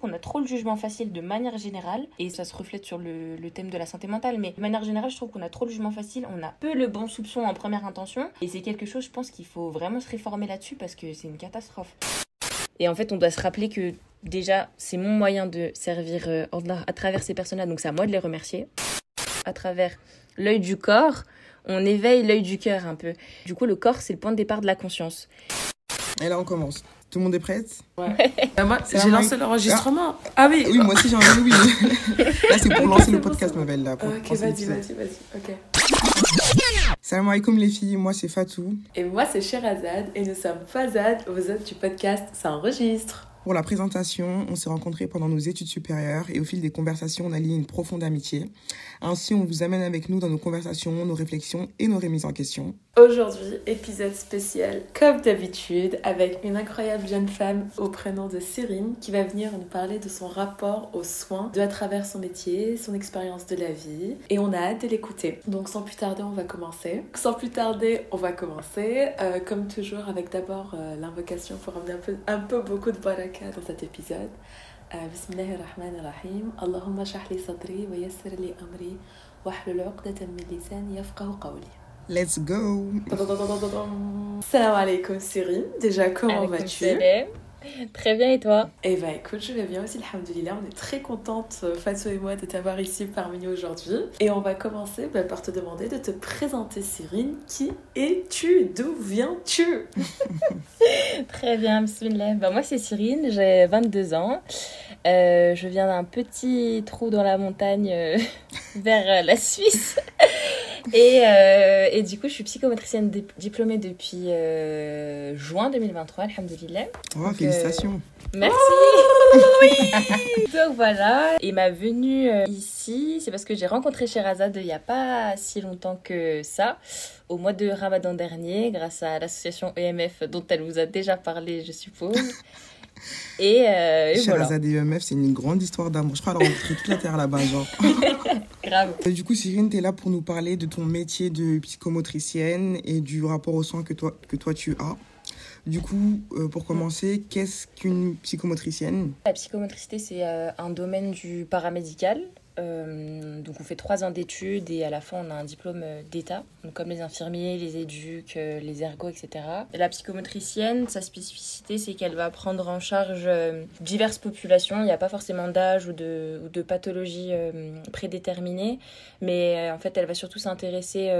qu'on a trop le jugement facile de manière générale, et ça se reflète sur le, thème de la santé mentale, mais de manière générale, je trouve qu'on a trop le jugement facile, on a peu le bon soupçon en première intention, et c'est quelque chose, je pense qu'il faut vraiment se réformer là-dessus parce que c'est une catastrophe. Et en fait, on doit se rappeler que déjà, c'est mon moyen de servir euh, à travers ces personnes-là, donc c'est à moi de les remercier. À travers l'œil du corps, on éveille l'œil du cœur un peu. Du coup, le corps, c'est le point de départ de la conscience. Et là, on commence. Tout le monde est prête Bah, moi, C'est j'ai lancé l'enregistrement. Ah, oui. Oui, moi aussi j'ai envie, oui. là, c'est pour lancer le podcast, ma belle. Là, pour Ok, vas-y, vas-y, vas-y. Ok. Salam alaikum les filles, moi c'est Fatou. Et moi, c'est Sherazade et nous sommes Fazad. Vous êtes du podcast Ça enregistre. Pour la présentation, on s'est rencontrés pendant nos études supérieures et au fil des conversations, on a lié une profonde amitié. Ainsi, on vous amène avec nous dans nos conversations, nos réflexions et nos remises en question. Aujourd'hui, épisode spécial, comme d'habitude, avec une incroyable jeune femme au prénom de Cyrine qui va venir nous parler de son rapport aux soins, de à travers son métier, son expérience de la vie. Et on a hâte de l'écouter. Donc sans plus tarder, on va commencer. Sans plus tarder, on va commencer. Euh, comme toujours, avec d'abord euh, l'invocation pour amener un peu, un peu beaucoup de baraka dans cet épisode. Euh, Bismillahirrahmanirrahim. Allahumma shahli sadri wa yassir li amri wa hlul uqdatan min lisani yafqahu qawli. Let's go Salam alaikum Cyrine, déjà comment Alaikum vas-tu? salam. Très bien, et toi Eh ben écoute, je vais bien aussi, alhamdoulilah, on est très contente, euh, Fatou et moi, de t'avoir ici parmi nous aujourd'hui. Et on va commencer bah, par te demander de te présenter Cyrine. Qui es-tu? D'où viens-tu? Très bien, bismillah. Bah, moi, c'est Cyrine, j'ai 22 ans. Euh, je viens d'un petit trou dans la montagne euh, vers euh, la Suisse. Et, euh, et du coup, je suis psychomotricienne dip- diplômée depuis euh, juin 2023, alhamdoulilah. Oh, Donc, félicitations Merci. Donc voilà. Et ma venue euh, ici, c'est parce que j'ai rencontré Sherazade il n'y a pas si longtemps que ça, au mois de Ramadan dernier, grâce à l'association EMF dont elle vous a déjà parlé, je suppose. Et, euh, et voilà. Et EMF, c'est une grande histoire d'amour. Je crois qu'elle a rencontré toute la terre là-bas, genre. Grave. Et du coup, Cyrine, tu es là pour nous parler de ton métier de psychomotricienne et du rapport au soin que toi, que toi tu as. Du coup, euh, pour commencer, qu'est-ce qu'une psychomotricienne? La psychomotricité, c'est euh, un domaine du paramédical. Euh, donc on fait trois ans d'études et à la fin on a un diplôme euh, d'État, comme les infirmiers, les éduques, euh, les ergots, etc. Et la psychomotricienne, sa spécificité c'est qu'elle va prendre en charge diverses populations. Il n'y a pas forcément d'âge ou de, ou de pathologie prédéterminée, mais en fait elle va surtout s'intéresser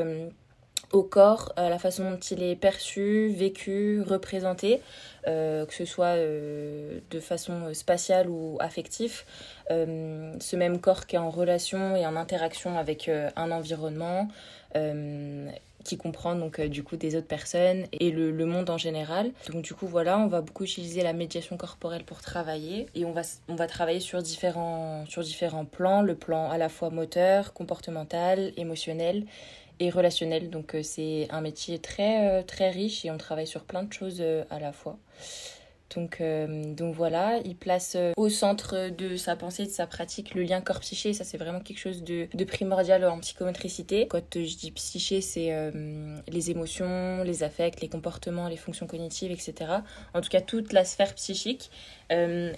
au corps, à la façon dont il est perçu, vécu, représenté, euh, que ce soit euh, de façon spatiale ou affective. Euh, ce même corps qui est en relation et en interaction avec euh, un environnement euh, qui comprend donc euh, du coup des autres personnes et le, le monde en général. Donc du coup voilà, on va beaucoup utiliser la médiation corporelle pour travailler et on va, on va travailler sur différents, sur différents plans, le plan à la fois moteur, comportemental, émotionnel et relationnel. Donc euh, c'est un métier très euh, très riche et on travaille sur plein de choses euh, à la fois. Donc, euh, donc voilà, il place euh, au centre de sa pensée, de sa pratique, le lien corps-psyché. Ça, c'est vraiment quelque chose de, primordial en psychomotricité. Quand euh, je dis psyché, c'est les émotions, les affects, les comportements, les fonctions cognitives, etc. En tout cas, toute la sphère psychique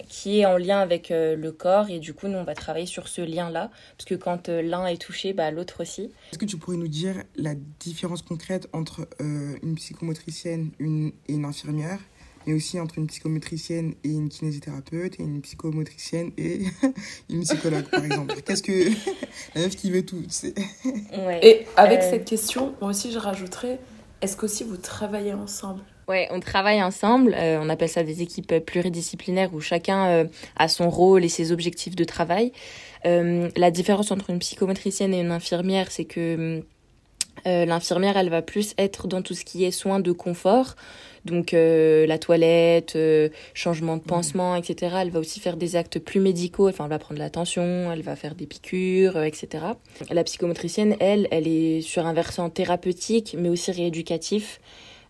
qui est en lien avec le corps. Et du coup, nous, on va travailler sur ce lien-là. Parce que quand l'un est touché, bah, l'autre aussi. Est-ce que tu pourrais nous dire la différence concrète entre une psychomotricienne et une infirmière? Mais aussi entre une psychomotricienne et une kinésithérapeute et une psychomotricienne et une psychologue par exemple Qu'est-ce que la meuf qui veut tout c'est- Ouais. Et avec Euh, cette question, moi aussi je rajouterais, est-ce qu'aussi vous travaillez ensemble? Ouais, on travaille ensemble. euh, on appelle ça des équipes pluridisciplinaires où chacun euh, a son rôle et ses objectifs de travail. Euh, la différence entre une psychomotricienne et une infirmière, c'est que euh, l'infirmière, elle va plus être dans tout ce qui est soins de confort. Donc euh, la toilette, euh, changement de pansement, etc. Elle va aussi faire des actes plus médicaux. Enfin, elle va prendre la tension, elle va faire des piqûres, etc. La psychomotricienne, elle, elle est sur un versant thérapeutique, mais aussi rééducatif.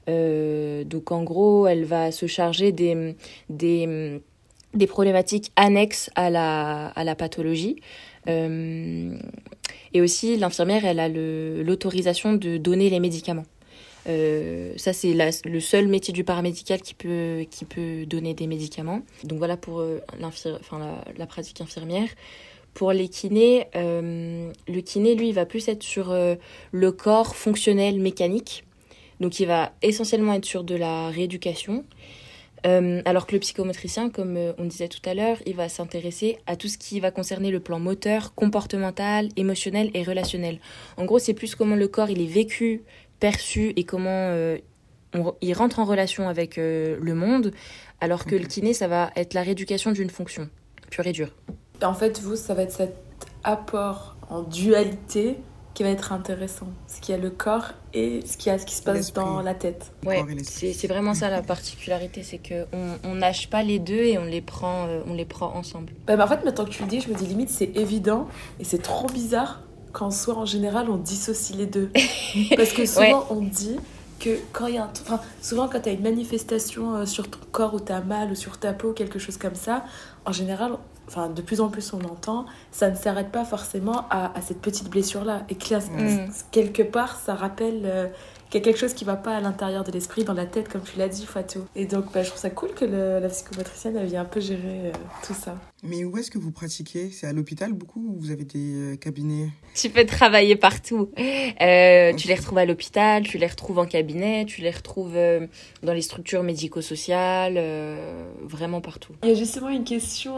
Donc en gros, elle va se charger des, des, des problématiques annexes à la, à la pathologie. Euh, et aussi, l'infirmière, elle a l'autorisation de donner les médicaments. ça, c'est le seul métier du paramédical qui peut, donner des médicaments. Donc voilà pour enfin, la, pratique infirmière. Pour les kinés, le kiné, lui, il va plus être sur le corps fonctionnel mécanique. Donc il va essentiellement être sur de la rééducation. Euh, alors que le psychomotricien, comme euh, on disait tout à l'heure, il va s'intéresser à tout ce qui va concerner le plan moteur, comportemental, émotionnel et relationnel. En gros, c'est plus comment le corps il est vécu, perçu et comment euh, il rentre en relation avec le monde, alors que le kiné, ça va être la rééducation d'une fonction, pure et dure. En fait, vous, ça va être cet apport en dualité qui va être intéressant. Ce qu'il y a le corps et ce qu'il y a ce qui se passe dans la tête. Ouais, c'est vraiment ça la particularité, c'est que on nage pas les deux et on les prend, euh, on les prend ensemble. Bah, en fait, maintenant que tu le dis, je me dis limite c'est évident et c'est trop bizarre qu'en soi en général on dissocie les deux. Parce que souvent on dit que quand il y a un... Enfin, souvent quand tu as une manifestation euh, sur ton corps où tu as mal ou sur ta peau, quelque chose comme ça, en général enfin de plus en plus on entend, ça ne s'arrête pas forcément à, cette petite blessure-là. Et que mm. quelque part, ça rappelle euh, qu'il y a quelque chose qui ne va pas à l'intérieur de l'esprit, dans la tête, comme tu l'as dit, Fatou. Et donc, bah, je trouve ça cool que la psychomotricienne elle vient un peu gérer euh, tout ça. Mais où est-ce que vous pratiquez C'est à l'hôpital beaucoup ou vous avez des euh, cabinets? Tu peux travailler partout. Euh, tu les retrouves à l'hôpital, tu les retrouves en cabinet, tu les retrouves euh, dans les structures médico-sociales, vraiment partout. Il y a justement une question.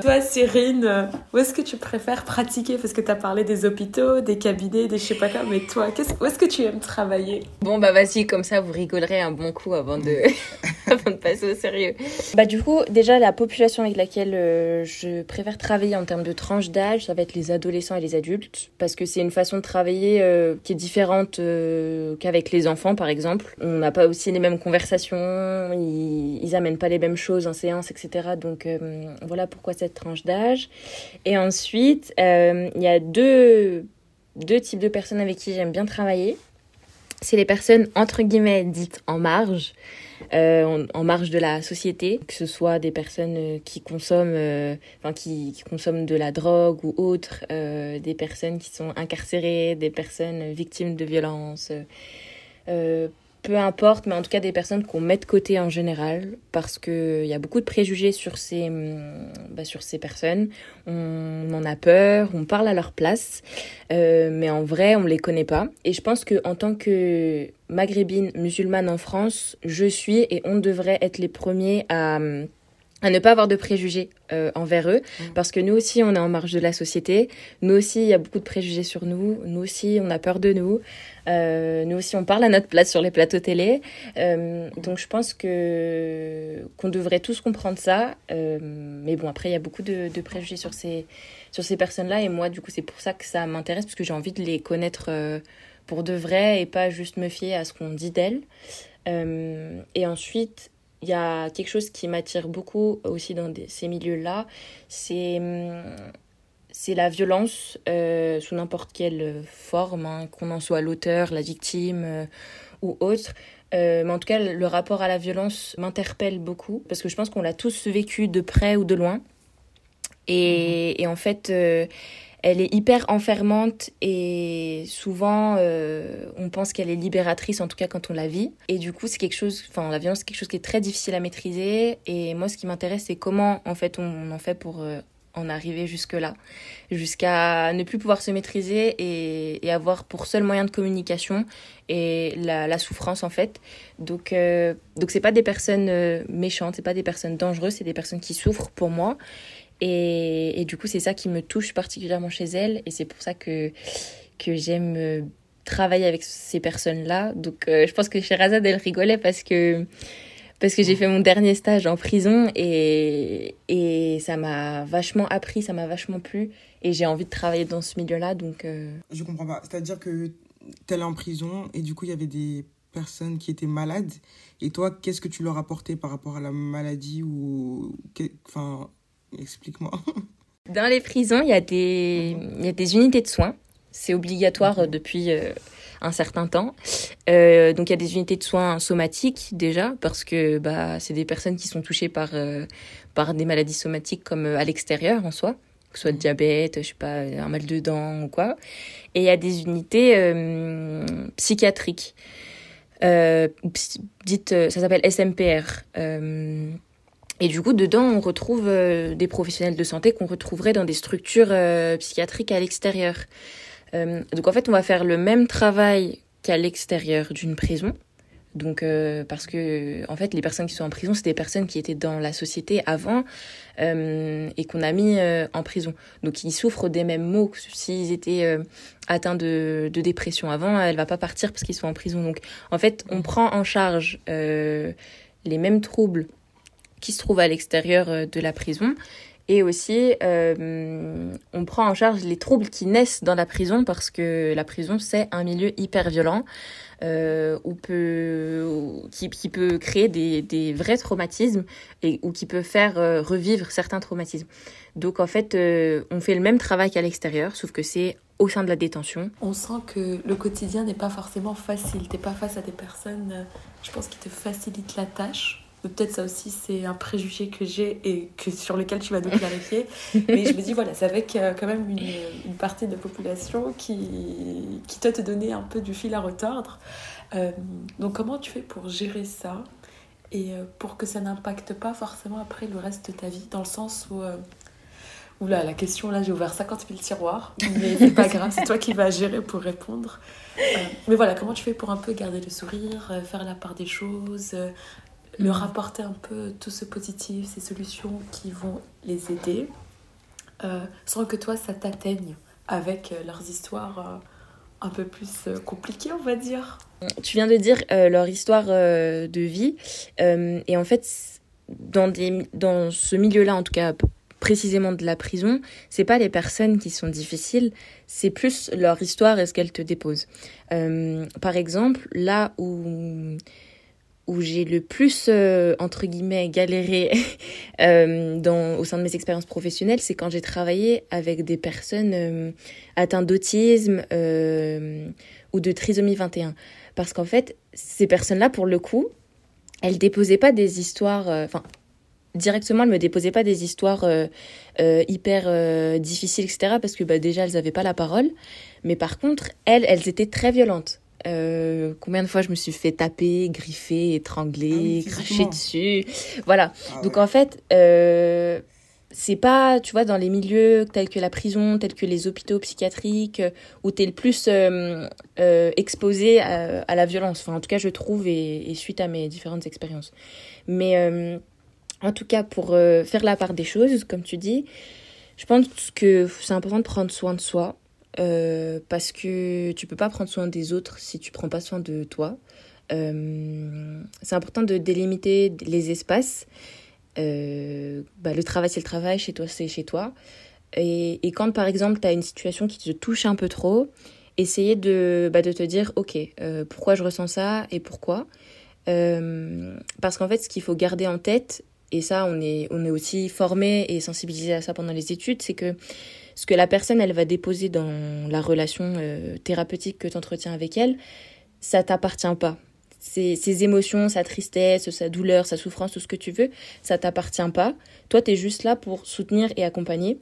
Toi, Cyrine, où est-ce que tu préfères pratiquer? Parce que tu as parlé des hôpitaux, des cabinets, des je sais pas quoi, mais toi, où est-ce que tu aimes travailler? Bon, bah vas-y, comme ça, vous rigolerez un bon coup avant de, avant de passer au sérieux. Bah du coup, déjà, la population avec laquelle je préfère travailler en termes de tranche d'âge, ça va être les adolescents et les adultes, parce que c'est une façon de travailler euh, qui est différente euh, qu'avec les enfants, par exemple. On n'a pas aussi les mêmes conversations, ils, ils amènent pas les mêmes choses en séance, etc. Donc euh, voilà pourquoi cette tranche d'âge. Et ensuite, il y a deux, deux types de personnes avec qui j'aime bien travailler. C'est les personnes entre guillemets dites en marge. Euh, en, marge de la société, que ce soit des personnes euh, qui consomment, euh, qui, qui, consomment de la drogue ou autres, des personnes qui sont incarcérées, des personnes victimes de violences peu importe, mais en tout cas des personnes qu'on met de côté en général, parce qu'il y a beaucoup de préjugés sur ces, hum, bah, sur ces personnes. On en a peur, on parle à leur place, euh, mais en vrai, on ne les connaît pas. Et je pense qu'en tant que maghrébine musulmane en France, je suis et on devrait être les premiers à hum, à ne pas avoir de préjugés euh, envers eux, mmh. parce que nous aussi, on est en marge de la société, nous aussi, il y a beaucoup de préjugés sur nous, nous aussi, on a peur de nous, euh, nous aussi, on parle à notre place sur les plateaux télé, euh, donc je pense que qu'on devrait tous comprendre ça, mais bon, après, il y a beaucoup de, de préjugés sur ces, sur ces personnes-là, et moi, du coup, c'est pour ça que ça m'intéresse, parce que j'ai envie de les connaître pour de vrai, et pas juste me fier à ce qu'on dit d'elles. et ensuite, il y a quelque chose qui m'attire beaucoup aussi dans ces milieux-là, c'est hum, c'est la violence euh, sous n'importe quelle forme, hein, qu'on en soit l'auteur, la victime euh, ou autre. Euh, mais en tout cas, le rapport à la violence m'interpelle beaucoup parce que je pense qu'on l'a tous vécu de près ou de loin. Et, et en fait, elle est hyper enfermante et souvent euh, on pense qu'elle est libératrice, en tout cas quand on la vit. Et du coup, c'est quelque chose, enfin la violence, c'est quelque chose qui est très difficile à maîtriser. Et moi, ce qui m'intéresse, c'est comment en fait on en fait pour euh, en arriver jusque-là, jusqu'à ne plus pouvoir se maîtriser et, avoir pour seul moyen de communication et la, la souffrance en fait. Donc euh, donc c'est pas des personnes euh, méchantes, c'est pas des personnes dangereuses, c'est des personnes qui souffrent pour moi. Et, et du coup, c'est ça qui me touche particulièrement chez elle. Et c'est pour ça que, que j'aime euh, travailler avec ces personnes-là. Donc, euh, je pense que chez Razad, elle rigolait parce que, parce que j'ai fait mon dernier stage en prison et, et ça m'a vachement appris, ça m'a vachement plu. Et j'ai envie de travailler dans ce milieu-là. Donc, euh... Je comprends pas. C'est-à-dire que tu es en prison et du coup, il y avait des personnes qui étaient malades. Et toi, qu'est-ce que tu leur apportais par rapport à la maladie ou enfin Explique-moi. Dans les prisons, il y, a des, il y a des unités de soins. C'est obligatoire depuis euh, un certain temps. Euh, donc il y a des unités de soins somatiques déjà, parce que bah, c'est des personnes qui sont touchées par, euh, par des maladies somatiques comme à l'extérieur en soi, que ce soit le diabète, je sais pas, un mal de dents ou quoi. Et il y a des unités psychiatriques. dite, ça s'appelle SMPR. Et du coup, dedans, on retrouve des professionnels de santé qu'on retrouverait dans des structures psychiatriques à l'extérieur. donc en fait, on va faire le même travail qu'à l'extérieur d'une prison. Donc, euh, parce que, en fait, les personnes qui sont en prison, c'est des personnes qui étaient dans la société avant euh, et qu'on a mis euh, en prison. Donc, ils souffrent des mêmes maux s'ils étaient atteints de, de, dépression avant. Elle va pas partir parce qu'ils sont en prison. Donc, en fait, on prend en charge les mêmes troubles qui se trouvent à l'extérieur de la prison. Et aussi, on prend en charge les troubles qui naissent dans la prison parce que la prison, c'est un milieu hyper violent euh, peut, qui, peut créer des, vrais traumatismes et, ou qui peut faire euh, revivre certains traumatismes. Donc en fait, euh, on fait le même travail qu'à l'extérieur, sauf que c'est au sein de la détention. On sent que le quotidien n'est pas forcément facile. T'es pas face à des personnes, euh, je pense, qui te facilitent la tâche peut-être ça aussi c'est un préjugé que j'ai et que sur lequel tu vas nous clarifier mais je me dis voilà c'est avec euh, quand même une, une, partie de la population qui qui doit te donner un peu du fil à retordre euh, donc comment tu fais pour gérer ça et euh, pour que ça n'impacte pas forcément après le reste de ta vie dans le sens où Oula, la question là, j'ai ouvert 50 000 tiroirs, mais c'est pas grave, c'est toi qui vas gérer pour répondre. mais voilà, comment tu fais pour un peu garder le sourire, faire la part des choses, leur apporter un peu tout ce positif, ces solutions qui vont les aider, euh, sans que toi ça t'atteigne avec euh, leurs histoires euh, un peu plus compliquées, on va dire. Tu viens de dire leur histoire de vie, et en fait, dans, des, dans ce milieu-là, en tout cas précisément de la prison, c'est pas les personnes qui sont difficiles, c'est plus leur histoire et ce qu'elles te déposent. par exemple, là où où j'ai le plus, euh, entre guillemets, galéré euh, dans, au sein de mes expériences professionnelles, c'est quand j'ai travaillé avec des personnes euh, atteintes d'autisme ou de trisomie 21. Parce qu'en fait, ces personnes-là, pour le coup, elles déposaient pas des histoires... Enfin, directement, elles me déposaient pas des histoires hyper difficiles, etc. Parce que bah, déjà, elles n'avaient pas la parole. Mais par contre, elles, elles étaient très violentes. Euh, combien de fois je me suis fait taper, griffer, étrangler, ah cracher dessus. Voilà. Ah Donc en fait, euh, c'est pas, tu vois, dans les milieux tels que la prison, tels que les hôpitaux psychiatriques, euh, où tu es le plus euh, exposé à, la violence. Enfin, en tout cas, je trouve, et, et suite à mes différentes expériences. Mais en tout cas, pour faire la part des choses, comme tu dis, je pense que c'est important de prendre soin de soi. Euh, parce que tu peux pas prendre soin des autres si tu prends pas soin de toi. Euh, c'est important de délimiter les espaces. Euh, bah, le travail, c'est le travail, chez toi, c'est chez toi. Et, quand, par exemple, tu as une situation qui te touche un peu trop, essayer de, bah, de te dire, OK, pourquoi je ressens ça et pourquoi Parce qu'en fait, ce qu'il faut garder en tête, et ça, on est, on est aussi formé et sensibilisé à ça pendant les études, c'est que ce que la personne, elle va déposer dans la relation euh, thérapeutique que tu entretiens avec elle, ça t'appartient pas. Ses, émotions, sa tristesse, sa douleur, sa souffrance, tout ce que tu veux, ça t'appartient pas. Toi, tu es juste là pour soutenir et accompagner.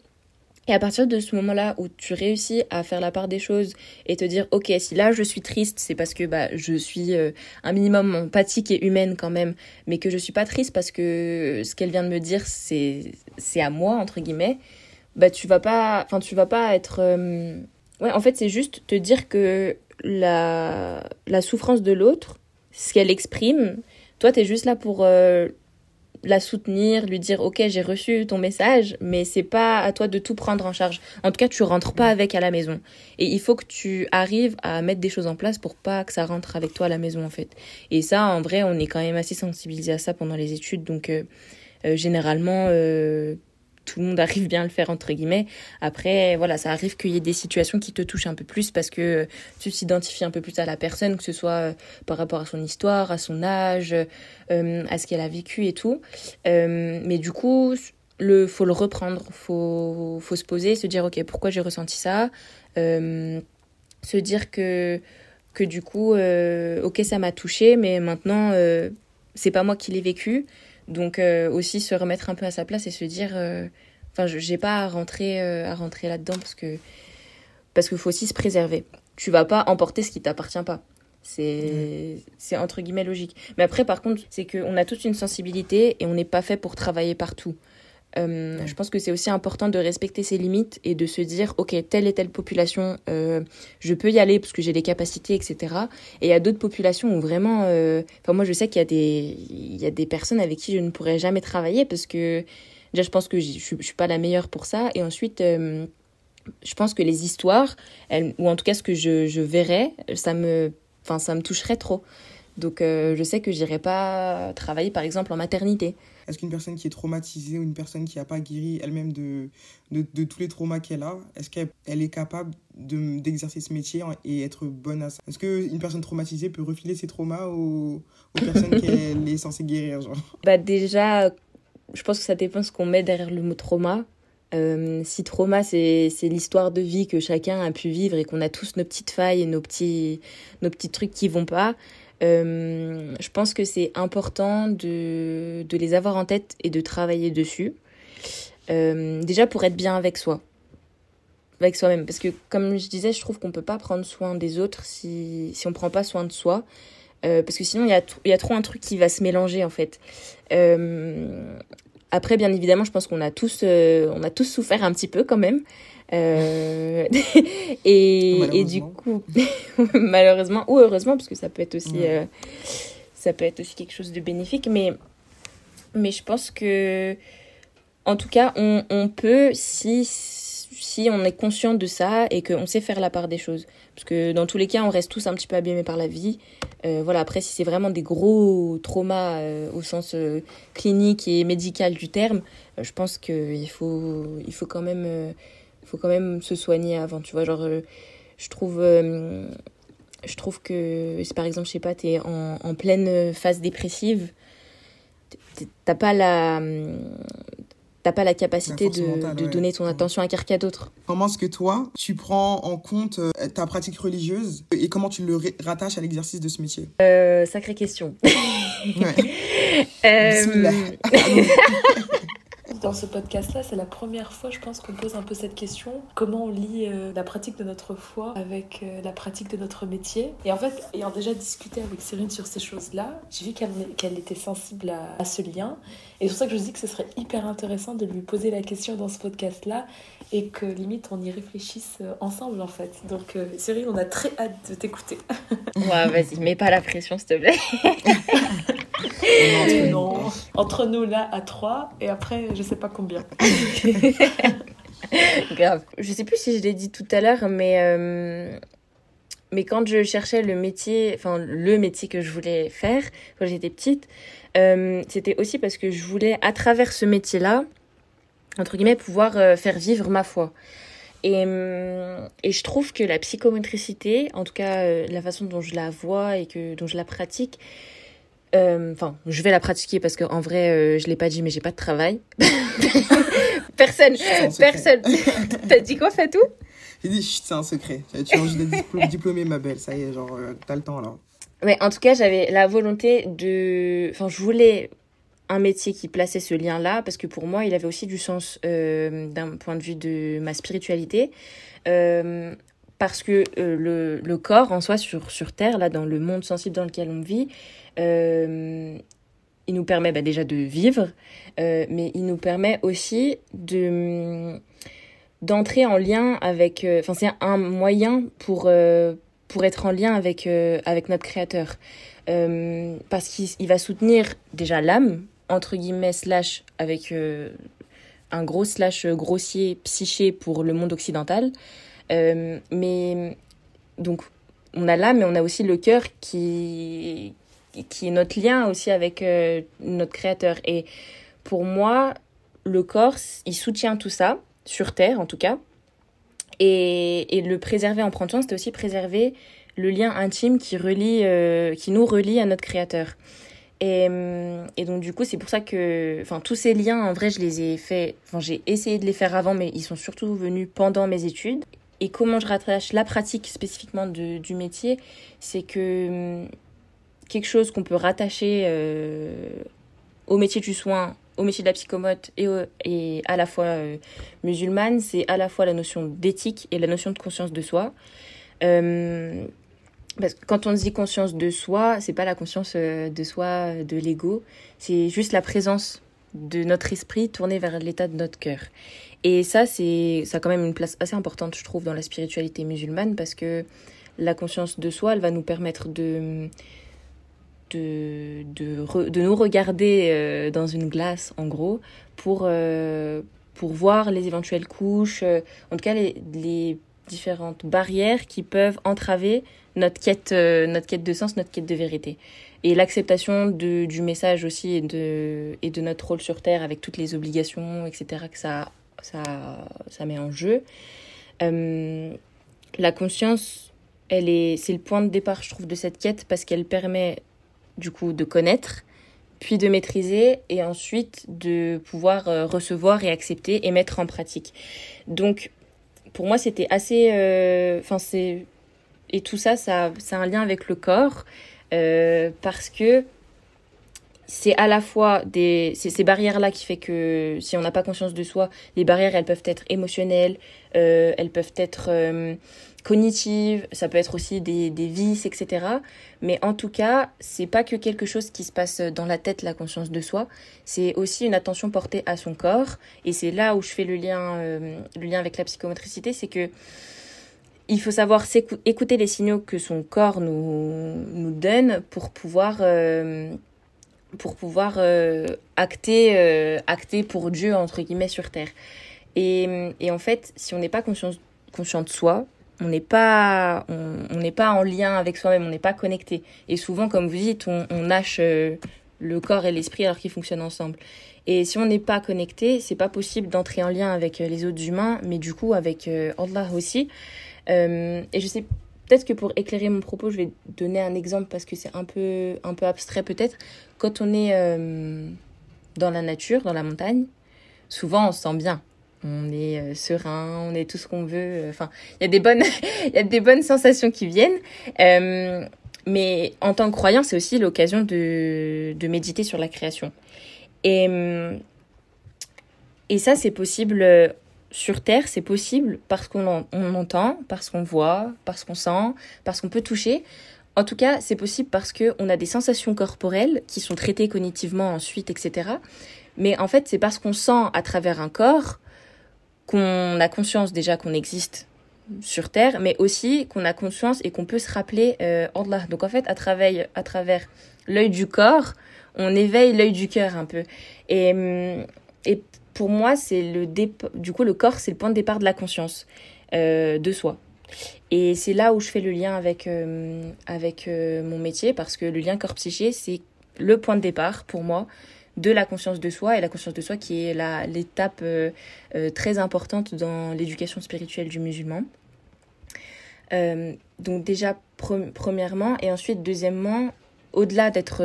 Et à partir de ce moment-là où tu réussis à faire la part des choses et te dire, ok, si là je suis triste, c'est parce que bah, je suis euh, un minimum empathique et humaine quand même, mais que je suis pas triste parce que ce qu'elle vient de me dire, c'est à moi, entre guillemets bah tu vas pas enfin tu vas pas être euh, ouais en fait c'est juste te dire que la la souffrance de l'autre ce qu'elle exprime toi tu es juste là pour euh, la soutenir lui dire ok j'ai reçu ton message mais c'est pas à toi de tout prendre en charge. En tout cas tu rentres pas avec à la maison. Et il faut que tu arrives à mettre des choses en place pour pas que ça rentre avec toi à la maison en fait. Et ça en vrai on est quand même assez sensibilisé à ça pendant les études. Donc euh, généralement tout le monde arrive bien à le faire entre guillemets. Après, voilà, ça arrive qu'il y ait des situations qui te touchent un peu plus parce que tu t'identifies un peu plus à la personne, que ce soit euh, par rapport à son histoire, à son âge, euh, à ce qu'elle a vécu et tout. Euh, mais du coup, le faut le reprendre, faut faut se poser, se dire ok pourquoi j'ai ressenti ça, se dire que que du coup ok ça m'a touché, mais maintenant c'est pas moi qui l'ai vécu donc euh, aussi se remettre un peu à sa place et se dire, euh, enfin, je j'ai pas à rentrer, euh, à rentrer là-dedans parce que parce qu'il faut aussi se préserver. Tu vas pas emporter ce qui t'appartient pas. C'est c'est entre guillemets logique. Mais après, par contre, c'est qu'on a toute une sensibilité et on n'est pas fait pour travailler partout. Euh, je pense que c'est aussi important de respecter ses limites et de se dire, ok, telle et telle population, euh, je peux y aller parce que j'ai les capacités, etc. Et il y a d'autres populations où vraiment, euh, enfin moi je sais qu'il y a des, il y a des personnes avec qui je ne pourrais jamais travailler parce que déjà je pense que je, suis pas la meilleure pour ça. Et ensuite, je pense que les histoires, elles, ou en tout cas ce que je, je verrais, ça me, enfin ça me toucherait trop. Donc je sais que j'irai pas travailler par exemple en maternité. Est-ce qu'une personne qui est traumatisée ou une personne qui n'a pas guéri elle-même de, de, de, tous les traumas qu'elle a, est-ce qu'elle elle est capable d'exercer ce métier et être bonne à ça? Est-ce qu'une personne traumatisée peut refiler ses traumas aux, aux personnes qu'elle est censée guérir genre? Bah Déjà, je pense que ça dépend ce qu'on met derrière le mot trauma. Euh, si trauma, c'est l'histoire de vie que chacun a pu vivre et qu'on a tous nos petites failles et nos petits, nos petits trucs qui vont pas, je pense que c'est important de, de, les avoir en tête et de travailler dessus. Euh, déjà pour être bien avec soi, avec soi-même. Parce que comme je disais, je trouve qu'on peut pas prendre soin des autres si, si on prend pas soin de soi. Euh, parce que sinon, il y a, y a trop un truc qui va se mélanger en fait. Euh, après, bien évidemment, je pense qu'on a euh, a tous souffert un petit peu quand même. Euh, et, et, du coup, malheureusement ou heureusement, parce que ça peut être aussi, euh, ça peut être aussi quelque chose de bénéfique. Mais, mais je pense que, en tout cas, on, on peut si si on est conscient de ça et qu'on sait faire la part des choses. Parce que dans tous les cas, on reste tous un petit peu abîmés par la vie. Euh, voilà, après, si c'est vraiment des gros traumas au sens clinique et médical du terme, je pense qu'il faut, il faut, quand même, faut quand même se soigner avant. Tu vois, genre, je trouve. je trouve que, si par exemple, je sais pas, t'es en, en pleine phase dépressive, t'as pas la t'as pas la capacité de, de donner ton attention à quelqu'un d'autre. Comment est-ce que toi, tu prends en compte euh, ta pratique religieuse et comment tu le rattaches à l'exercice de ce métier? Euh, Sacrée question. ouais. euh... Dans ce podcast-là, c'est la première fois, je pense, qu'on pose un peu cette question. Comment on lie euh, la pratique de notre foi avec euh, la pratique de notre métier? Et en fait, ayant déjà discuté avec Cyrine sur ces choses-là, j'ai vu qu'elle était sensible à, ce lien. Et c'est pour ça que je dis que ce serait hyper intéressant de lui poser la question dans ce podcast-là et que limite on y réfléchisse euh, ensemble en fait. Donc Cyrine, on a très hâte de t'écouter. ouais, vas-y, mets pas la pression s'il te plaît. Entre nous là à trois et après je sais pas combien. Grave. Je sais plus si je l'ai dit tout à l'heure, mais euh, mais quand je cherchais le métier, enfin le métier que je voulais faire quand j'étais petite, euh, c'était aussi parce que je voulais à travers ce métier-là, entre guillemets, pouvoir euh, faire vivre ma foi. Et, et, je trouve que la psychomotricité, en tout cas la façon dont je la vois et que dont je la pratique, enfin, je vais la pratiquer parce qu'en vrai, euh, je l'ai pas dit, mais j'ai pas de travail. personne, personne. T'as dit quoi, Fatou? J'ai dit, c'est un secret. Tu as envie d'être diplômée, ma belle. Ça y est, genre, euh, t'as le temps alors. Mais en tout cas, j'avais la volonté de. Enfin, je voulais un métier qui plaçait ce lien-là parce que pour moi, il avait aussi du sens d'un point de vue de ma spiritualité. parce que le, le, corps en soi sur, sur Terre, là, dans le monde sensible dans lequel on vit, euh, il nous permet bah, déjà de vivre, euh, mais il nous permet aussi de d'entrer en lien avec. Euh, enfin, c'est un moyen pour pour être en lien avec avec notre créateur, parce qu'il va soutenir déjà l'âme entre guillemets slash avec un gros slash grossier psyché pour le monde occidental, mais donc on a l'âme, mais on a aussi le cœur qui qui est notre lien aussi avec euh, notre créateur. Et pour moi, le corps, il soutient tout ça, sur Terre en tout cas. Et, et le préserver en prenant soin, c'est aussi préserver le lien intime qui, relie, euh, qui nous relie à notre créateur. Et, et donc du coup, c'est pour ça que tous ces liens, en vrai, je les ai fait, enfin, j'ai essayé de les faire avant, mais ils sont surtout venus pendant mes études. Et comment je rattache la pratique spécifiquement de, du métier, c'est que quelque chose qu'on peut rattacher euh, au métier du soin, au métier de la psychomote et, à la fois euh, musulmane, c'est à la fois la notion d'éthique et la notion de conscience de soi. Euh, parce que quand on dit conscience de soi, c'est pas la conscience de soi, de l'ego, c'est juste la présence de notre esprit tourné vers l'état de notre cœur. Et ça, c'est ça a quand même une place assez importante, je trouve, dans la spiritualité musulmane, parce que la conscience de soi, elle va nous permettre de de, de, de nous regarder euh, dans une glace, en gros, pour, euh, pour voir les éventuelles couches, euh, en tout cas les, les différentes barrières qui peuvent entraver notre quête, notre quête de sens, notre quête de vérité. Et l'acceptation du message aussi et de, et de notre rôle sur Terre avec toutes les obligations, etc., que ça, ça, ça met en jeu. la conscience, elle est, c'est le point de départ, je trouve, de cette quête parce qu'elle permet du coup de connaître, puis de maîtriser et ensuite de pouvoir euh, recevoir et accepter et mettre en pratique. Donc pour moi c'était assez euh, et tout ça ça c'est un lien avec le corps euh, parce que c'est à la fois des ces barrières là qui fait que si on n'a pas conscience de soi les barrières elles peuvent être émotionnelles elles peuvent être cognitive, ça peut être aussi des, vices, etc. Mais en tout cas, c'est pas que quelque chose qui se passe dans la tête, la conscience de soi, c'est aussi une attention portée à son corps. Et c'est là où je fais le lien, euh, le lien avec la psychomotricité, c'est que il faut savoir écouter les signaux que son corps nous, nous donne pour pouvoir, euh, pour pouvoir euh, acter, acter pour Dieu, entre guillemets, sur Terre. Et, et en fait, si on n'est pas conscient, conscient de soi, on n'est pas on n'est pas en lien avec soi-même, on n'est pas connecté. Et souvent, comme vous dites, on, on nage euh, le corps et l'esprit alors qu'ils fonctionnent ensemble. Et si on n'est pas connecté, c'est pas possible d'entrer en lien avec euh, les autres humains, mais du coup avec euh, Allah aussi. et je sais peut-être que pour éclairer mon propos, je vais donner un exemple parce que c'est un peu un peu abstrait peut-être. Quand on est dans la nature, dans la montagne, souvent on se sent bien on est euh, serein, on est tout ce qu'on veut. Euh, enfin, il y a des bonnes, il y a des bonnes sensations qui viennent. Euh, mais en tant que croyant, c'est aussi l'occasion de, de méditer sur la création. Et, et ça, c'est possible sur Terre, c'est possible parce qu'on on entend, parce qu'on voit, parce qu'on sent, parce qu'on peut toucher. En tout cas, c'est possible parce qu'on a des sensations corporelles qui sont traitées cognitivement ensuite, etc. Mais en fait, c'est parce qu'on sent à travers un corps qu'on a conscience déjà qu'on existe sur Terre, mais aussi qu'on a conscience et qu'on peut se rappeler euh, Allah. Donc en fait, à travers, à travers l'œil du corps, on éveille l'œil du cœur un peu. Et, hum, et pour moi, c'est le du coup le corps, c'est le point de départ de la conscience euh, de soi. Et c'est là où je fais le lien avec euh, avec euh, mon métier parce que le lien corps-psyché, c'est le point de départ pour moi de la conscience de soi et la conscience de soi qui est l'étape euh, euh, très importante dans l'éducation spirituelle du musulman. Euh, donc déjà premièrement et ensuite deuxièmement au-delà d'être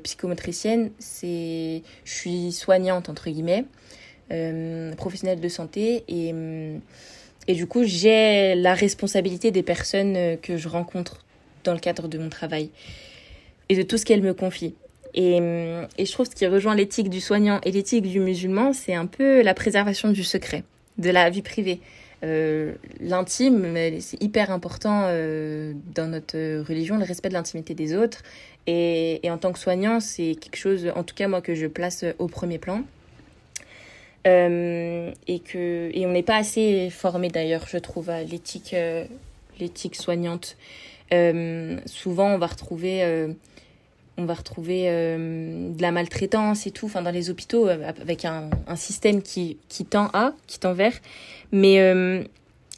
psychomotricienne c'est je suis soignante entre guillemets professionnelle de santé et et du coup j'ai la responsabilité des personnes que je rencontre dans le cadre de mon travail et de tout ce qu'elles me confient et, et je trouve ce qui rejoint l'éthique du soignant et l'éthique du musulman, c'est un peu la préservation du secret, de la vie privée. Euh, l'intime, c'est hyper important euh, dans notre religion, le respect de l'intimité des autres. Et, en tant que soignant, c'est quelque chose, en tout cas moi, que je place au premier plan. Euh, et que on n'est pas assez formé d'ailleurs, je trouve, à l'éthique, euh, soignante. Euh, souvent, on va retrouver on va retrouver euh, de la maltraitance et tout, enfin dans les hôpitaux euh, avec un, système qui, qui tend à, qui tend vers. Mais, euh,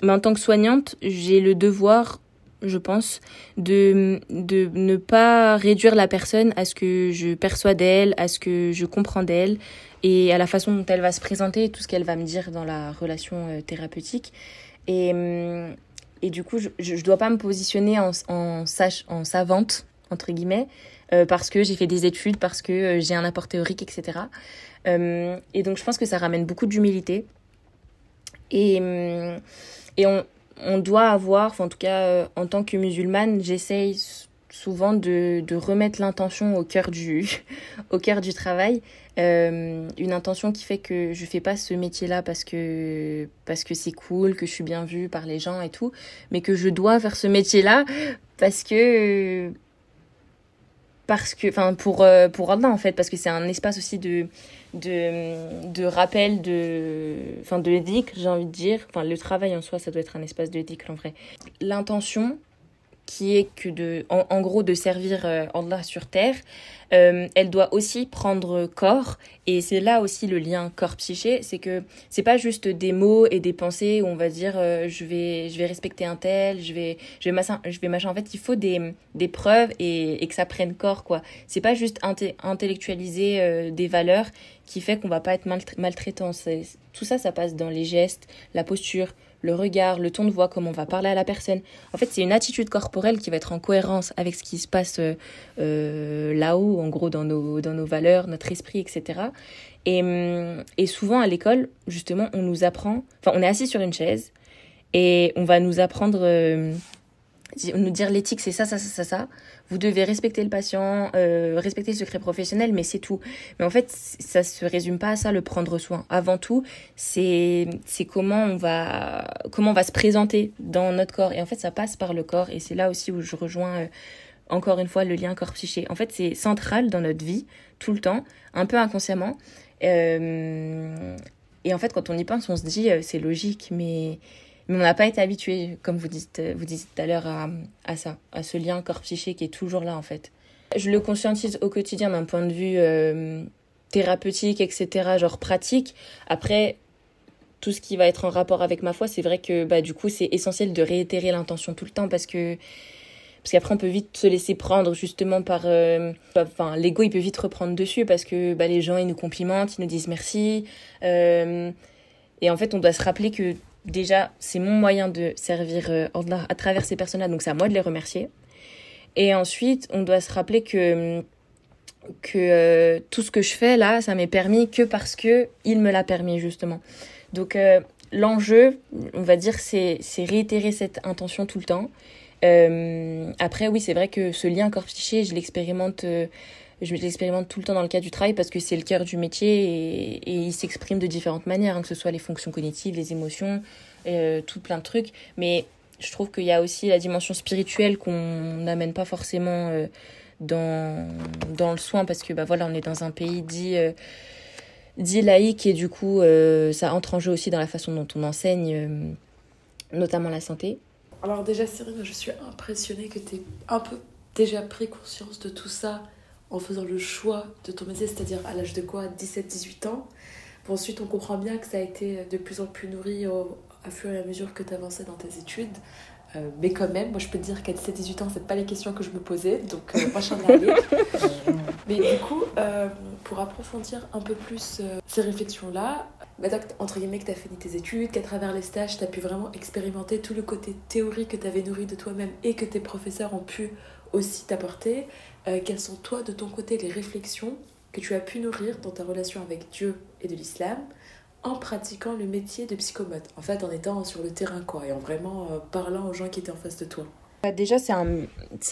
mais en tant que soignante, j'ai le devoir, je pense, de, de ne pas réduire la personne à ce que je perçois d'elle, à ce que je comprends d'elle et à la façon dont elle va se présenter, tout ce qu'elle va me dire dans la relation thérapeutique. Et, et du coup, je ne dois pas me positionner en, en, sage, en savante, entre guillemets, euh, parce que j'ai fait des études, parce que euh, j'ai un apport théorique, etc. Euh, et donc je pense que ça ramène beaucoup d'humilité. Et, et on, on doit avoir, en tout cas en tant que musulmane, j'essaye souvent de, de remettre l'intention au cœur du, au cœur du travail. Une intention qui fait que je fais pas ce métier-là parce que, parce que c'est cool, que je suis bien vue par les gens et tout, mais que je dois faire ce métier-là parce que, parce que, enfin, pour, euh, pour en fait, parce que c'est un espace aussi de, de, de rappel, de, enfin, de j'ai envie de dire. Enfin, le travail en soi, ça doit être un espace d'éthique, en vrai. L'intention, qui est que de, en, gros, de servir euh, Allah sur terre, euh, elle doit aussi prendre corps. Et c'est là aussi le lien corps-psyché, c'est que c'est pas juste des mots et des pensées où on va dire euh, je vais je vais respecter un tel, je vais je vais machin, je vais machin. En fait, il faut des, des preuves et, que ça prenne corps quoi. C'est pas juste intellectualiser des valeurs qui fait qu'on va pas être maltraitant. Tout ça, ça passe dans les gestes, la posture, le regard, le ton de voix, comment on va parler à la personne. En fait, c'est une attitude corporelle qui va être en cohérence avec ce qui se passe euh, euh, là-haut, en gros, dans nos, dans nos valeurs, notre esprit, etc. Et, hum, et souvent, à l'école, justement, on nous apprend, enfin, on est assis sur une chaise et on va nous apprendre, euh, nous dire l'éthique, c'est ça, ça, ça, ça, ça vous devez respecter le patient, euh, respecter le secret professionnel, mais c'est tout. Mais en fait, ça se résume pas à ça, le prendre soin. Avant tout, c'est comment on va comment va se présenter dans notre corps. Et en fait, ça passe par le corps. Et c'est là aussi où je rejoins euh, encore une fois le lien corps-psyché. En fait, c'est central dans notre vie tout le temps, un peu inconsciemment. Euh, et en fait, quand on y pense, on se dit c'est logique, mais mais on n'a pas été habitué, comme vous dites, vous dites tout à l'heure, à, ça, à ce lien corps-psyché qui est toujours là en fait. Je le conscientise au quotidien d'un point de vue euh, thérapeutique, etc., genre pratique. Après, tout ce qui va être en rapport avec ma foi, c'est vrai que bah, du coup, c'est essentiel de réitérer l'intention tout le temps parce que parce qu'après on peut vite se laisser prendre justement par euh, enfin l'ego il peut vite reprendre dessus parce que bah, les gens ils nous complimentent ils nous disent merci euh, et en fait on doit se rappeler que déjà, c'est mon moyen de servir euh, à travers ces personnes-là, donc c'est à moi de les remercier. Et ensuite, on doit se rappeler que que euh, tout ce que je fais là, ça m'est permis que parce que il me l'a permis justement. Donc euh, l'enjeu, on va dire, c'est c'est réitérer cette intention tout le temps. après, oui, c'est vrai que ce lien corps-psyché, je l'expérimente je l'expérimente tout le temps dans le cadre du travail parce que c'est le cœur du métier et, il s'exprime de différentes manières, hein, que ce soit les fonctions cognitives, les émotions, euh, tout plein de trucs. Mais je trouve qu'il y a aussi la dimension spirituelle qu'on n'amène pas forcément euh, dans, dans le soin parce que bah, voilà, on est dans un pays dit, euh, dit laïque et du coup, ça entre en jeu aussi dans la façon dont on enseigne, notamment la santé. Alors déjà, Cyril, je suis impressionnée que tu aies un peu déjà pris conscience de tout ça en faisant le choix de ton métier, c'est-à-dire à, l'âge de quoi? 17-18 ans. ensuite, on comprend bien que ça a été de plus en plus nourri au, fur et à mesure que tu avançais dans tes études. Euh, mais quand même, moi je peux te dire qu'à 17-18 ans, c'est pas les questions que je me posais, donc euh, moi je Mais du coup, euh, pour approfondir un peu plus ces réflexions-là, maintenant entre guillemets que tu as fini tes études, qu'à travers les stages, tu as pu vraiment expérimenter tout le côté théorique que tu avais nourri de toi-même et que tes professeurs ont pu aussi t'apporter, euh, quelles sont toi de ton côté les réflexions que tu as pu nourrir dans ta relation avec Dieu et de l'islam? En pratiquant le métier de psychomote En fait, en étant sur le terrain, quoi, et en vraiment euh, parlant aux gens qui étaient en face de toi. Bah, déjà, c'est un,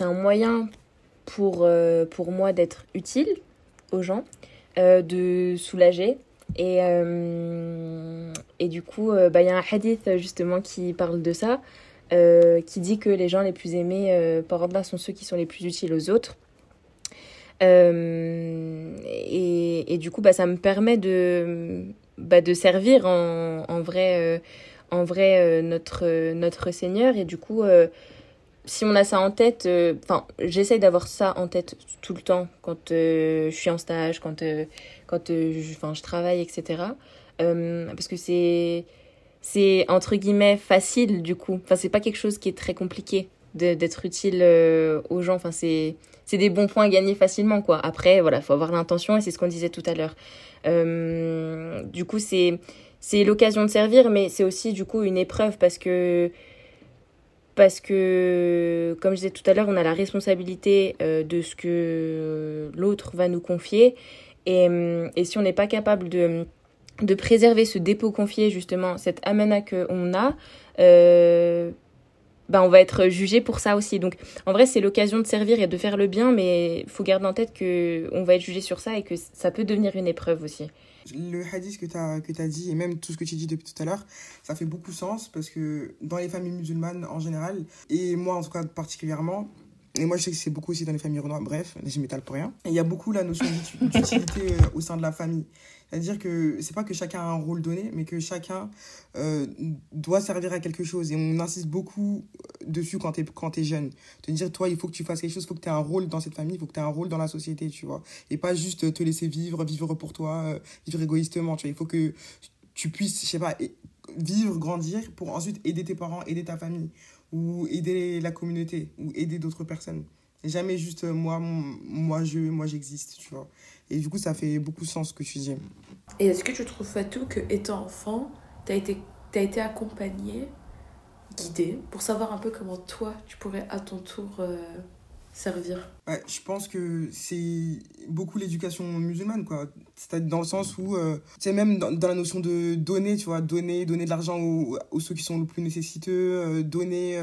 un moyen pour, euh, pour moi d'être utile aux gens, de soulager. Et, et du coup, bah, il y a un hadith justement qui parle de ça, qui dit que les gens les plus aimés par Allah sont ceux qui sont les plus utiles aux autres. Euh, et, et, du coup, bah, ça me permet de, bah, de servir en, vrai, euh, en vrai euh, notre, notre Seigneur. Et du coup, si on a ça en tête, enfin, j'essaye d'avoir ça en tête tout le temps quand je suis en stage, quand, quand je travaille, etc. parce que c'est c'est entre guillemets facile du coup. Enfin, c'est pas quelque chose qui est très compliqué d'être utile aux gens. Enfin, c'est c'est des bons points à gagner facilement, quoi. Après, voilà, faut avoir l'intention et c'est ce qu'on disait tout à l'heure. Euh, du coup, c'est c'est l'occasion de servir, mais c'est aussi du coup une épreuve parce que parce que comme je disais tout à l'heure, on a la responsabilité euh, de ce que l'autre va nous confier et, et si on n'est pas capable de de préserver ce dépôt confié justement, cette amana que on a. Euh, bah, on va être jugé pour ça aussi. Donc, en vrai, c'est l'occasion de servir et de faire le bien, mais faut garder en tête que on va être jugé sur ça et que ça peut devenir une épreuve aussi. Le hadith que tu as, dit, et même tout ce que tu dis depuis tout à l'heure, ça fait beaucoup sens parce que dans les familles musulmanes en général, et moi en tout cas particulièrement, et moi je sais que c'est beaucoup aussi dans les familles renois, bref, je m'étale pour rien, il y a beaucoup la notion d'utilité euh, au sein de la famille. C'est-à-dire que c'est pas que chacun a un rôle donné, mais que chacun euh, doit servir à quelque chose. Et on insiste beaucoup dessus quand tu es, es, jeune. Te dire, toi, il faut que tu fasses quelque chose, il faut que tu aies un rôle dans cette famille, il faut que tu aies un rôle dans la société, tu vois. Et pas juste te laisser vivre, vivre pour toi, euh, vivre égoïstement, tu vois. Il faut que tu puisses, je sais pas, vivre, grandir pour ensuite aider tes parents, aider ta famille, ou aider la communauté, ou aider d'autres personnes. jamais juste euh, moi, moi je, moi j'existe, tu vois. Et du coup, ça fait beaucoup de sens ce que tu dis. Et est-ce que tu trouves, Fatou, que étant enfant, tu as été, as été accompagné, guidé, pour savoir un peu comment toi, tu pourrais à ton tour euh, servir? Ouais, Je pense que c'est beaucoup l'éducation musulmane, quoi. C'est dans le sens où, euh, tu sais, même dans, la notion de donner, tu vois, donner, donner de l'argent aux, aux, ceux qui sont le plus nécessiteux, euh, donner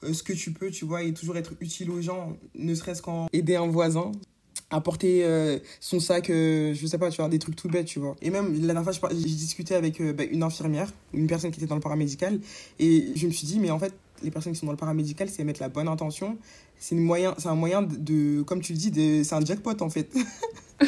ce que tu peux, tu vois, et toujours être utile aux gens, ne serait-ce qu'en aider un voisin apporter euh, son sac, euh, je sais pas, tu vois, des trucs tout bêtes, tu vois. Et même, la dernière fois, j'ai discuté avec euh, bah, une infirmière, une personne qui était dans le paramédical, et je me suis dit, mais en fait, les personnes qui sont dans le paramédical, c'est mettre la bonne intention. C'est un moyen de, comme tu le dis, c'est un jackpot, en fait.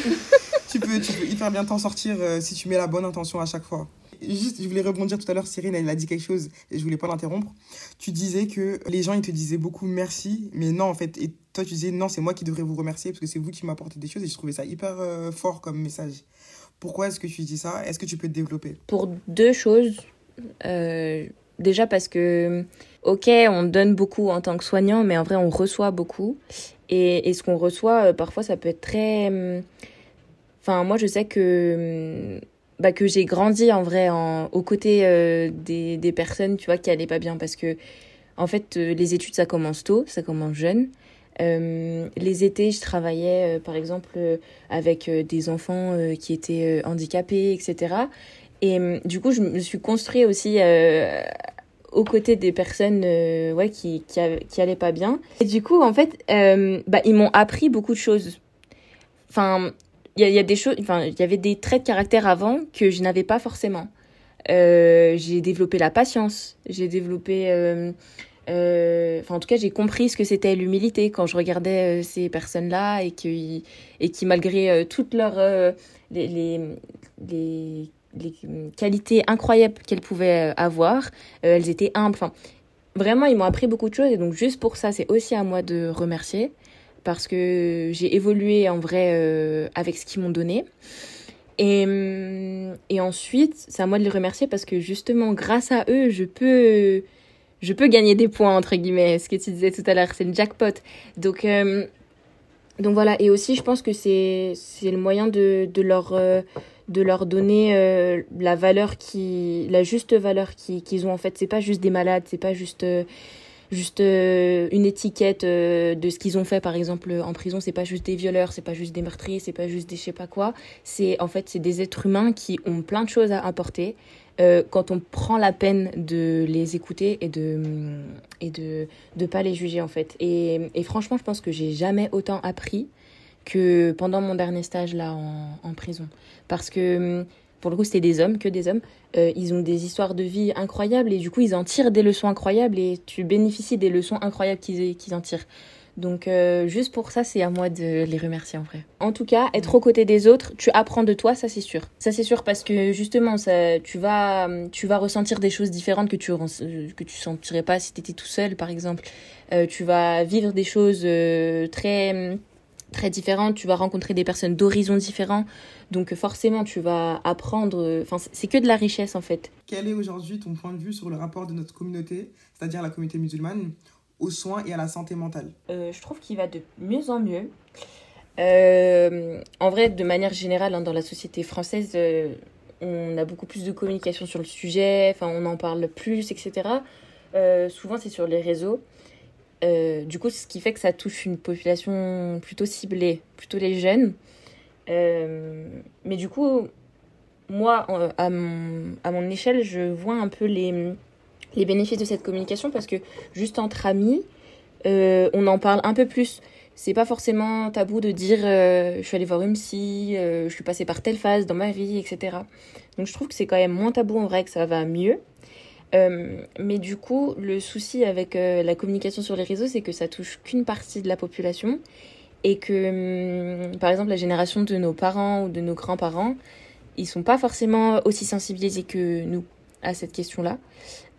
tu, peux, tu peux hyper bien t'en sortir si tu mets la bonne intention à chaque fois juste, je voulais rebondir tout à l'heure, Cyrine, elle a dit quelque chose et je voulais pas l'interrompre. Tu disais que les gens, ils te disaient beaucoup merci, mais non, en fait, et toi, tu disais non, c'est moi qui devrais vous remercier parce que c'est vous qui m'apportez des choses et je trouvais ça hyper euh, fort comme message. Pourquoi est-ce que tu dis ça? Est-ce que tu peux te développer? Pour deux choses. Euh, déjà parce que, ok, on donne beaucoup en tant que soignant, mais en vrai, on reçoit beaucoup. Et, et ce qu'on reçoit, euh, parfois, ça peut être très... Hum, enfin, moi, je sais que hum, bah, que j'ai grandi en vrai en, aux côtés euh, des, des, personnes tu vois qui allaient pas bien. Parce que en fait euh, les études ça commence tôt ça commence jeune. Euh, les étés je travaillais par exemple avec des enfants qui étaient handicapés etc et du coup je me suis construit aussi aux côtés des personnes ouais qui, qui, qui allaient pas bien. Et du coup en fait bah, ils m'ont appris beaucoup de choses. Enfin il y, a des choses, enfin, il y avait des traits de caractère avant que je n'avais pas forcément. Euh, j'ai développé la patience, j'ai développé, euh, euh, en tout cas j'ai compris ce que c'était l'humilité quand je regardais ces personnes-là et qui et qui malgré toutes leurs les, les, qualités incroyables qu'elles pouvaient avoir, elles étaient humbles. Enfin vraiment ils m'ont appris beaucoup de choses et donc juste pour ça c'est aussi à moi de remercier parce que j'ai évolué en vrai euh, avec ce qu'ils m'ont donné. Et, hum, et ensuite, c'est à moi de les remercier parce que justement, grâce à eux, je peux, je peux gagner des points, entre guillemets. Ce que tu disais tout à l'heure, c'est le jackpot. Donc, hum, donc voilà. Et aussi, je pense que c'est le moyen de, de leur, euh, de leur donner euh, la valeur qui, la juste valeur qu'ils ont en fait. C'est pas juste des malades, c'est pas juste juste euh, une étiquette euh, de ce qu'ils ont fait par exemple en prison c'est pas juste des violeurs c'est pas juste des meurtriers c'est pas juste des je sais pas quoi. C'est en fait c'est des êtres humains qui ont plein de choses à apporter. Euh, quand on prend la peine de les écouter et de et de de pas les juger en fait. Et, et franchement je pense que j'ai jamais autant appris que pendant mon dernier stage là en, en prison. Parce que pour le coup c'était des hommes, que des hommes, euh, ils ont des histoires de vie incroyables et du coup ils en tirent des leçons incroyables et tu bénéficies des leçons incroyables qu'ils en tirent. Donc euh, juste pour ça, c'est à moi de les remercier en vrai. En tout cas, être aux côtés des autres, tu apprends de toi, ça c'est sûr. Ça c'est sûr parce que justement, ça, tu vas, tu vas ressentir des choses différentes que tu que tu sentirais pas si tu étais tout seul, par exemple. Euh, tu vas vivre des choses très très différentes. Tu vas rencontrer des personnes d'horizons différents. Donc forcément, tu vas apprendre. Enfin, c'est que de la richesse en fait. Quel est aujourd'hui ton point de vue sur le rapport de notre communauté, c'est-à-dire la communauté musulmane, aux soins et à la santé mentale? Euh, Je trouve qu'il va de mieux en mieux. Euh, en vrai, de manière générale, hein, dans la société française, euh, on a beaucoup plus de communication sur le sujet. Enfin, on en parle plus, etc. souvent, c'est sur les réseaux. Du coup, ce qui fait que ça touche une population plutôt ciblée, plutôt les jeunes. Euh, mais du coup, moi, à mon, à mon échelle, je vois un peu les, les bénéfices de cette communication parce que juste entre amis, euh, on en parle un peu plus. C'est pas forcément tabou de dire euh, je suis allée voir une psy, euh, je suis passée par telle phase dans ma vie, etc. Donc je trouve que c'est quand même moins tabou en vrai, que ça va mieux. Mais du coup, le souci avec la communication sur les réseaux, c'est que ça touche qu'une partie de la population et que, hum, par exemple, la génération de nos parents ou de nos grands-parents, ils sont pas forcément aussi sensibilisés que nous à cette question-là.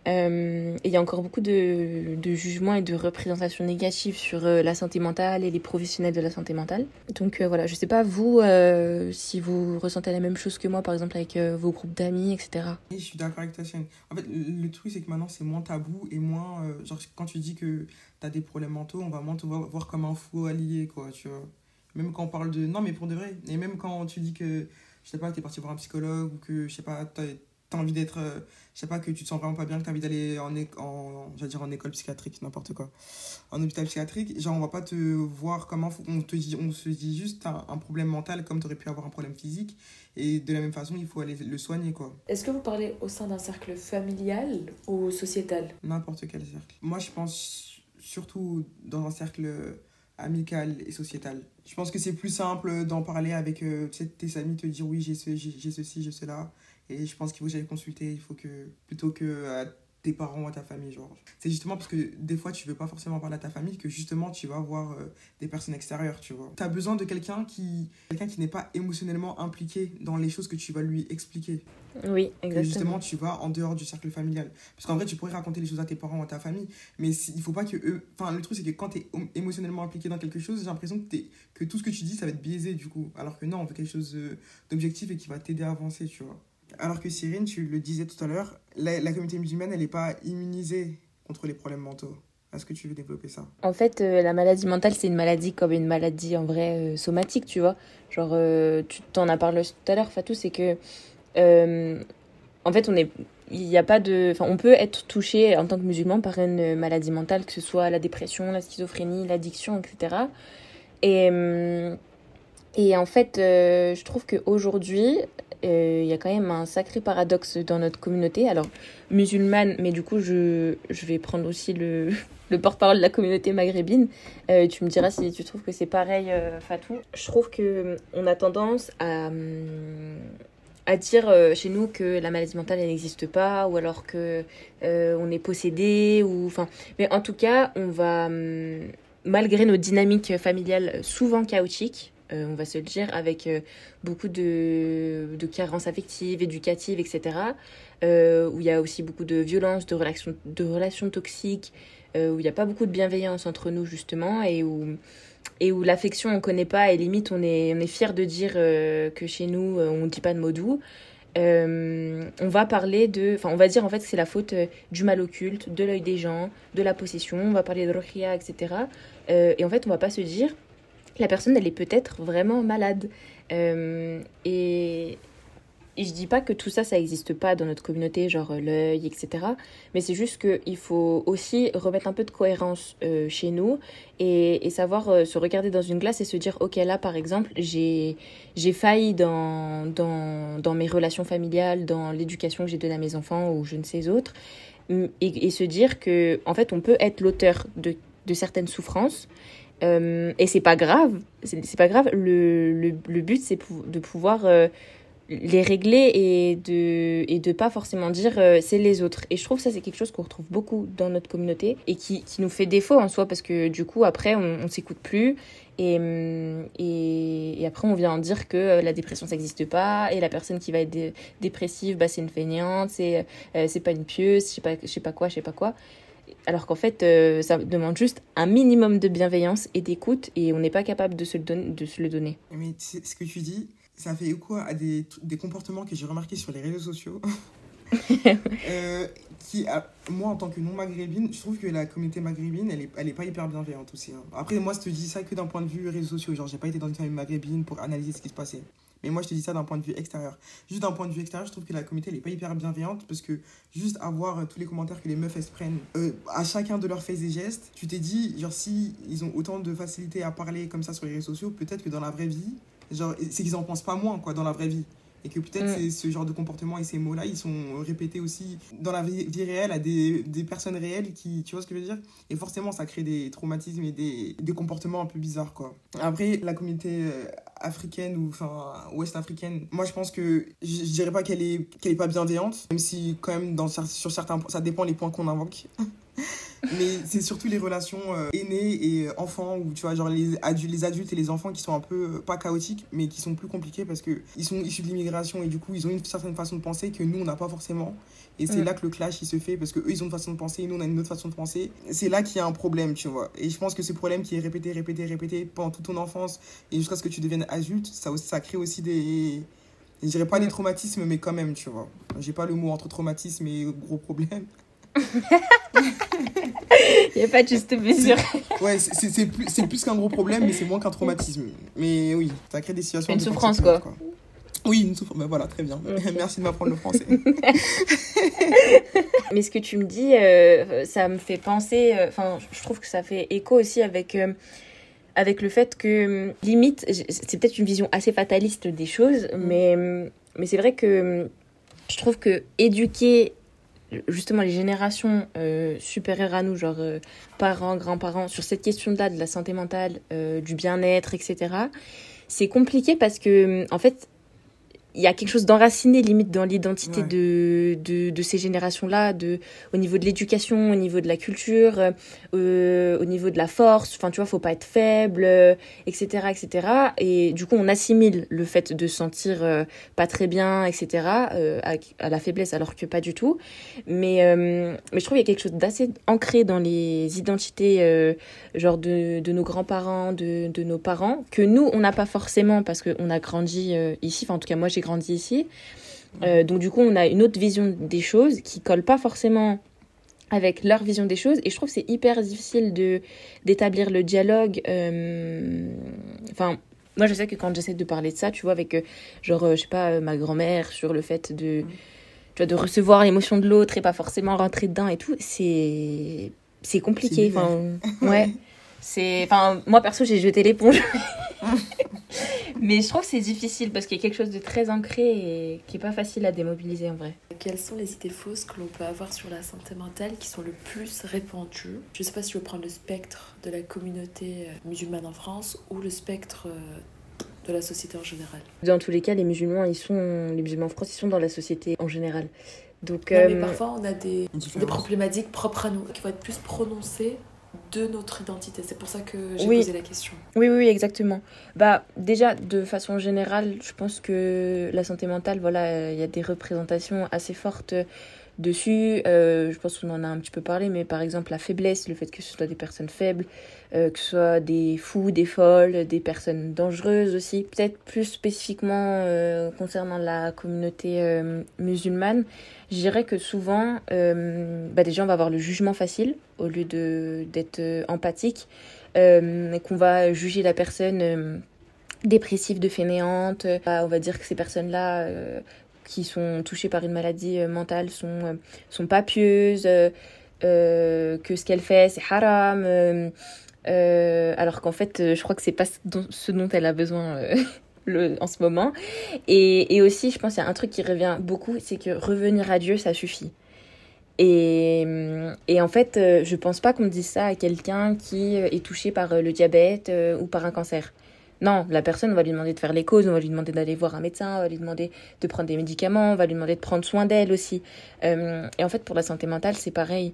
Euh, et il y a encore beaucoup de, jugements et de représentations négatives sur euh, la santé mentale et les professionnels de la santé mentale. Donc euh, voilà, je sais pas vous si vous ressentez la même chose que moi, par exemple avec vos groupes d'amis, etc. Oui, je suis d'accord avec ta chaîne. En fait, le, truc c'est que maintenant c'est moins tabou et moins genre quand tu dis que tu as des problèmes mentaux, on va moins te voir, comme un fou allié quoi, tu vois. Même quand on parle de non mais pour de vrai et même quand tu dis que je sais pas, tu es parti voir un psychologue ou que je sais pas, t'as envie d'être, euh, je sais pas, que tu te sens vraiment pas bien, que t'as envie d'aller en, en, dire en école psychiatrique, n'importe quoi, en hôpital psychiatrique, genre on va pas te voir comment, on, te dit, on se dit juste un problème mental comme tu aurais pu avoir un problème physique, et de la même façon, il faut aller le soigner, quoi. Est-ce que vous parlez au sein d'un cercle familial ou sociétal? N'importe quel cercle. Moi, je pense surtout dans un cercle amical et sociétal. Je pense que c'est plus simple d'en parler avec euh, tes amis, te dire oui, j'ai ce, j'ai ceci, j'ai cela. Et je pense qu'il faut que j'aille consulter, il faut que, plutôt que à tes parents ou à ta famille, genre. C'est justement parce que des fois, tu veux pas forcément parler à ta famille que justement, tu vas voir euh, des personnes extérieures, tu vois. Tu as besoin de quelqu'un qui, quelqu'un qui n'est pas émotionnellement impliqué dans les choses que tu vas lui expliquer. Oui, exactement. Et justement, tu vas en dehors du cercle familial. Parce qu'en vrai, tu pourrais raconter les choses à tes parents ou à ta famille, mais il faut pas que eux. Enfin, le truc, c'est que quand tu es émotionnellement impliqué dans quelque chose, j'ai l'impression que, que tout ce que tu dis, ça va être biaisé, du coup. Alors que non, on veut quelque chose euh, d'objectif et qui va t'aider à avancer, tu vois. Alors que Cyrine, tu le disais tout à l'heure, la, communauté musulmane, elle n'est pas immunisée contre les problèmes mentaux. Est-ce que tu veux développer ça? En fait, euh, la maladie mentale, c'est une maladie comme une maladie en vrai euh, somatique, tu vois. Genre, euh, tu t'en as parlé tout à l'heure, Fatou, c'est que. en fait, on est. Il a pas de. Enfin, on peut être touché en tant que musulman par une maladie mentale, que ce soit la dépression, la schizophrénie, l'addiction, etc. Et. Et en fait, je trouve qu'aujourd'hui, euh, il y a quand même un sacré paradoxe dans notre communauté. Alors, musulmane, mais du coup, je, je vais prendre aussi le, le porte-parole de la communauté maghrébine. Euh, tu me diras si tu trouves que c'est pareil, euh, Fatou. Je trouve que on a tendance à, à dire chez nous que la maladie mentale elle n'existe pas, ou alors que on est possédé, ou enfin. Mais en tout cas, on va malgré nos dynamiques familiales souvent chaotiques, euh, on va se le dire, avec euh, beaucoup de, carences affectives, éducatives, etc. Euh, où il y a aussi beaucoup de violence, de relations, de relations toxiques, où il n'y a pas beaucoup de bienveillance entre nous, justement, et où, et où l'affection, on ne connaît pas, et limite, on est, on est fier de dire que chez nous, on ne dit pas de mots doux. on va parler de. Enfin, on va dire en fait que c'est la faute du mal occulte, de l'œil des gens, de la possession, on va parler de rokhia, etc. et en fait, on va pas se dire la personne, elle est peut-être vraiment malade. Euh, et, et je dis pas que tout ça, ça n'existe pas dans notre communauté, genre euh, l'œil, etc. Mais c'est juste qu'il faut aussi remettre un peu de cohérence euh, chez nous et, savoir se regarder dans une glace et se dire, ok, là, par exemple, j'ai failli dans, dans, dans mes relations familiales, dans l'éducation que j'ai donnée à mes enfants ou je ne sais autres. Et, et se dire que, en fait, on peut être l'auteur de, de certaines souffrances euh, et c'est pas grave, c'est pas grave. Le, le, but, c'est de pouvoir euh, les régler et de, et de pas forcément dire euh, c'est les autres. Et je trouve ça, c'est quelque chose qu'on retrouve beaucoup dans notre communauté et qui, qui, nous fait défaut en soi parce que du coup, après, on, s'écoute plus. Et, et, après, on vient en dire que la dépression, ça n'existe pas. Et la personne qui va être dépressive, bah, c'est une c'est c'est pas une pieuse, je sais pas, je sais pas quoi, je sais pas quoi. Alors qu'en fait, euh, ça demande juste un minimum de bienveillance et d'écoute et on n'est pas capable de se le, donner, de se le donner. Mais ce que tu dis, ça fait écho à des, des comportements que j'ai remarqués sur les réseaux sociaux. euh, qui, moi, en tant que non-maghrébine, je trouve que la communauté maghrébine, elle est, elle est pas hyper bienveillante aussi. Hein. Après, moi, je te dis ça que d'un point de vue réseaux sociaux. Genre, j'ai pas été dans une famille maghrébine pour analyser ce qui se passait. Mais moi, je te dis ça d'un point de vue extérieur. Juste d'un point de vue extérieur, je trouve que la communauté, elle est pas hyper bienveillante parce que juste avoir euh, tous les commentaires que les meufs, elles se prennent euh, à chacun de leurs faits et gestes, tu t'es dit, genre, si ils ont autant de facilité à parler comme ça sur les réseaux sociaux, peut-être que dans la vraie vie, genre, c'est qu'ils en pensent pas moins, quoi, dans la vraie vie. et que peut-être Mm. ce genre de comportement et ces mots-là, ils sont répétés aussi dans la vie, vie réelle à des, des personnes réelles qui, tu vois ce que je veux dire? Et forcément, ça crée des traumatismes et des, des comportements un peu bizarres, quoi. Après, la communauté euh, africaine ou enfin ouest africaine, moi je pense que je, dirais pas qu'elle est qu'elle est pas bienveillante, même si quand même dans sur certains ça dépend les points qu'on invoque. Mais c'est surtout les relations euh, aînés et enfants, ou tu vois, genre les adultes, les adultes et les enfants qui sont un peu, euh, pas chaotiques, mais qui sont plus compliqués parce qu'ils sont issus de l'immigration et du coup, ils ont une certaine façon de penser que nous, on n'a pas forcément. Et c'est là que le clash, il se fait parce qu'eux, ils ont une façon de penser et nous, on a une autre façon de penser. C'est là qu'il y a un problème, tu vois. Et je pense que ce problème qui est répété, répété, répété pendant toute ton enfance et jusqu'à ce que tu deviennes adulte, ça, crée aussi des. Je dirais pas des traumatismes, mais quand même, tu vois. J'ai pas le mot entre traumatisme et gros problème. Il n'y a pas de juste mesure. Ouais, c'est- plus, plus qu'un gros problème, mais c'est moins qu'un traumatisme. Mais oui, ça crée des situations. Une souffrance, particulières, Oui, une souffrance. Ben voilà, très bien. Merci de m'apprendre le français. Mais ce que tu me dis, euh, ça me fait penser, euh, enfin, je trouve que ça fait écho aussi avec, euh, avec le fait que, limite, c'est peut-être une vision assez fataliste des choses, mais, euh, mais c'est vrai que je trouve que éduquer justement les générations euh, supérieures à nous, genre euh, parents, grands-parents, sur cette question-là de la santé mentale, euh, du bien-être, etc., c'est compliqué parce que, en fait, il y a quelque chose d'enraciné limite dans l'identité Ouais. de, de, de ces générations-là, de, au niveau de l'éducation, au niveau de la culture, euh, au niveau de la force, enfin tu vois, faut pas être faible, euh, etc., etc. Et du coup, on assimile le fait de se sentir euh, pas très bien, etc., euh, à, à la faiblesse, alors que pas du tout. Mais, euh, mais je trouve qu'il y a quelque chose d'assez ancré dans les identités, euh, genre de, de nos grands-parents, de, de nos parents, que nous, on n'a pas forcément parce qu'on a grandi euh, ici, enfin en tout cas moi j'ai grandi ici. Euh, donc du coup, on a une autre vision des choses qui colle pas forcément avec leur vision des choses. Et je trouve que c'est hyper difficile de d'établir le dialogue euh, enfin moi je sais que quand j'essaie de parler de ça tu vois avec euh, genre je sais pas ma grand-mère sur le fait de tu vois de recevoir l'émotion de l'autre et pas forcément rentrer dedans et tout c'est c'est compliqué enfin ouais. C'est enfin moi perso j'ai jeté l'éponge mais je trouve que c'est difficile parce qu'il y a quelque chose de très ancré et qui est pas facile à démobiliser en vrai Quelles sont les idées fausses que l'on peut avoir sur la santé mentale qui sont le plus répandues? Je sais pas si je veux prendre le spectre de la communauté euh, musulmane en France ou le spectre euh, de la société en général. Dans tous les cas, les musulmans, ils sont les musulmans en France, ils sont dans la société en général. Donc, Non, mais euh, parfois on a des, des problématiques propres à nous qui vont être plus prononcées de notre identité. C'est pour ça que j'ai Oui. posé la question. oui, oui, oui, exactement. Bah, déjà, de façon générale, je pense que la santé mentale, voilà, il y a des représentations assez fortes dessus. Euh, je pense qu'on en a un petit peu parlé, mais par exemple, la faiblesse, le fait que ce soit des personnes faibles, euh, que ce soit des fous, des folles, des personnes dangereuses aussi. Peut-être plus spécifiquement euh, concernant la communauté musulmane, je dirais que souvent, bah déjà, on va avoir le jugement facile au lieu d'être empathique, qu'on va juger la personne dépressive de fainéante. On va dire que ces personnes-là qui sont touchées par une maladie euh, mentale sont, euh, sont pas pieuses, euh, que ce qu'elle fait, c'est haram. alors qu'en fait, je crois que c'est pas ce dont, elle a besoin le, en ce moment. Et, et aussi, je pense qu'il y a un truc qui revient beaucoup, c'est que revenir à Dieu, ça suffit. Et, et en fait, je pense pas qu'on dise ça à quelqu'un qui est touché par le diabète ou par un cancer. Non, la personne, on va lui demander de faire les causes, on va lui demander d'aller voir un médecin, on va lui demander de prendre des médicaments, on va lui demander de prendre soin d'elle aussi. Euh, et en fait, pour la santé mentale, c'est pareil.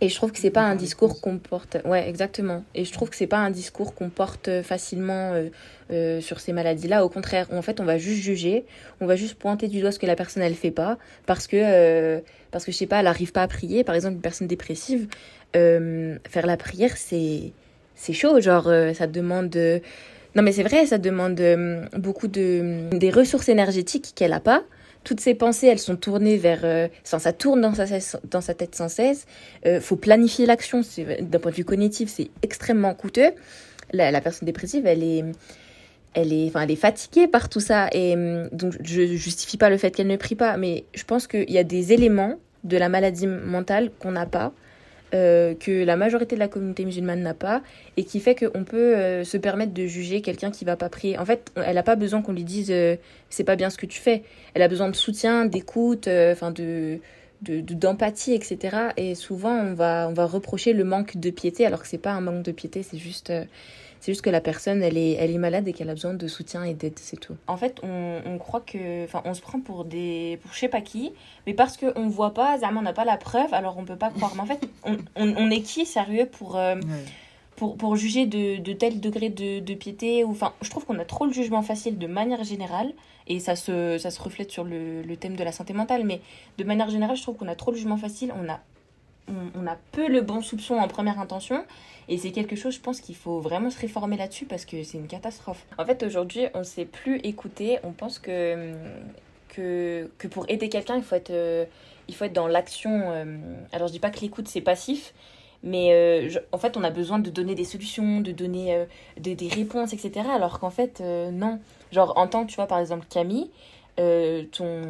Et je trouve que c'est pas un discours qu'on porte. Ouais, exactement. Et je trouve que c'est pas un discours qu'on porte facilement euh, euh, sur ces maladies-là. Au contraire, en fait, on va juste juger, on va juste pointer du doigt ce que la personne elle fait pas, parce que euh, parce que je sais pas, elle arrive pas à prier. Par exemple, une personne dépressive, euh, faire la prière, c'est c'est chaud. Genre, euh, ça demande. euh, Non, mais c'est vrai, ça demande euh, beaucoup de des ressources énergétiques qu'elle a pas. Toutes ses pensées, elles sont tournées vers... Enfin, ça tourne dans sa, tête sans cesse. Euh, faut planifier l'action. D'un point de vue cognitif, c'est extrêmement coûteux. La, personne dépressive, elle est... Elle est, enfin, elle est fatiguée par tout ça. Et donc, je justifie pas le fait qu'elle ne prie pas. Mais je pense qu'il y a des éléments de la maladie mentale qu'on n'a pas. Euh, que la majorité de la communauté musulmane n'a pas et qui fait qu'on peut euh, se permettre de juger quelqu'un qui va pas prier. En fait, elle n'a pas besoin qu'on lui dise euh, c'est pas bien ce que tu fais. Elle a besoin de soutien, d'écoute, enfin de d'empathie, etc. Et souvent, on va, on va reprocher le manque de piété, alors que c'est pas un manque de piété, c'est juste, c'est juste que la personne, elle est, elle est malade et qu'elle a besoin de soutien et d'aide, c'est tout. En fait, on, on croit que. Enfin, on se prend pour des. pour je sais pas qui, mais parce qu'on voit pas, on n'a pas la preuve, alors on peut pas croire. Mais en fait, on, on, on est qui, sérieux, pour. Euh, pour, pour, juger de, de tel degré de, de piété ou enfin je trouve qu'on a trop le jugement facile de manière générale et ça se, ça se reflète sur le, le thème de la santé mentale mais de manière générale je trouve qu'on a trop le jugement facile on a on, a peu le bon soupçon en première intention. Et c'est quelque chose, je pense qu'il faut vraiment se réformer là-dessus parce que c'est une catastrophe. En fait, aujourd'hui, on ne sait plus écouter. On pense que, que, que pour aider quelqu'un, il, faut être, euh, il faut être dans l'action. Euh, alors, je dis pas que l'écoute, c'est passif. Mais euh, en fait, on a besoin de donner des solutions, de donner des, réponses, etc. Alors qu'en fait, non. Genre, en tant que, tu vois, par exemple, Camille, euh, ton,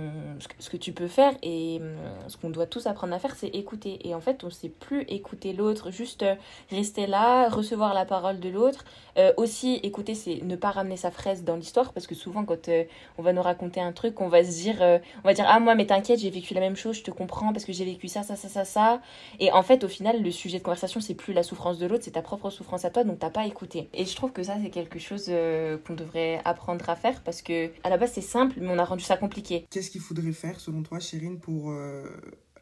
ce que tu peux faire et hum, ce qu'on doit tous apprendre à faire, c'est écouter. Et en fait, on ne sait plus écouter l'autre, juste euh, rester là, recevoir la parole de l'autre. Euh, aussi, écouter, c'est ne pas ramener sa fraise dans l'histoire parce que souvent, quand on va nous raconter un truc, on va se dire, on va dire, ah, moi, mais t'inquiète, j'ai vécu la même chose, je te comprends parce que j'ai vécu ça, ça, ça, ça, ça. Et en fait, au final, le sujet de conversation, c'est plus la souffrance de l'autre, c'est ta propre souffrance à toi, donc t'as pas écouté. Et je trouve que ça, c'est quelque chose qu'on devrait apprendre à faire parce que à la base, c'est simple, mais on a ça compliqué. Qu'est-ce qu'il faudrait faire selon toi, Chérine, pour euh,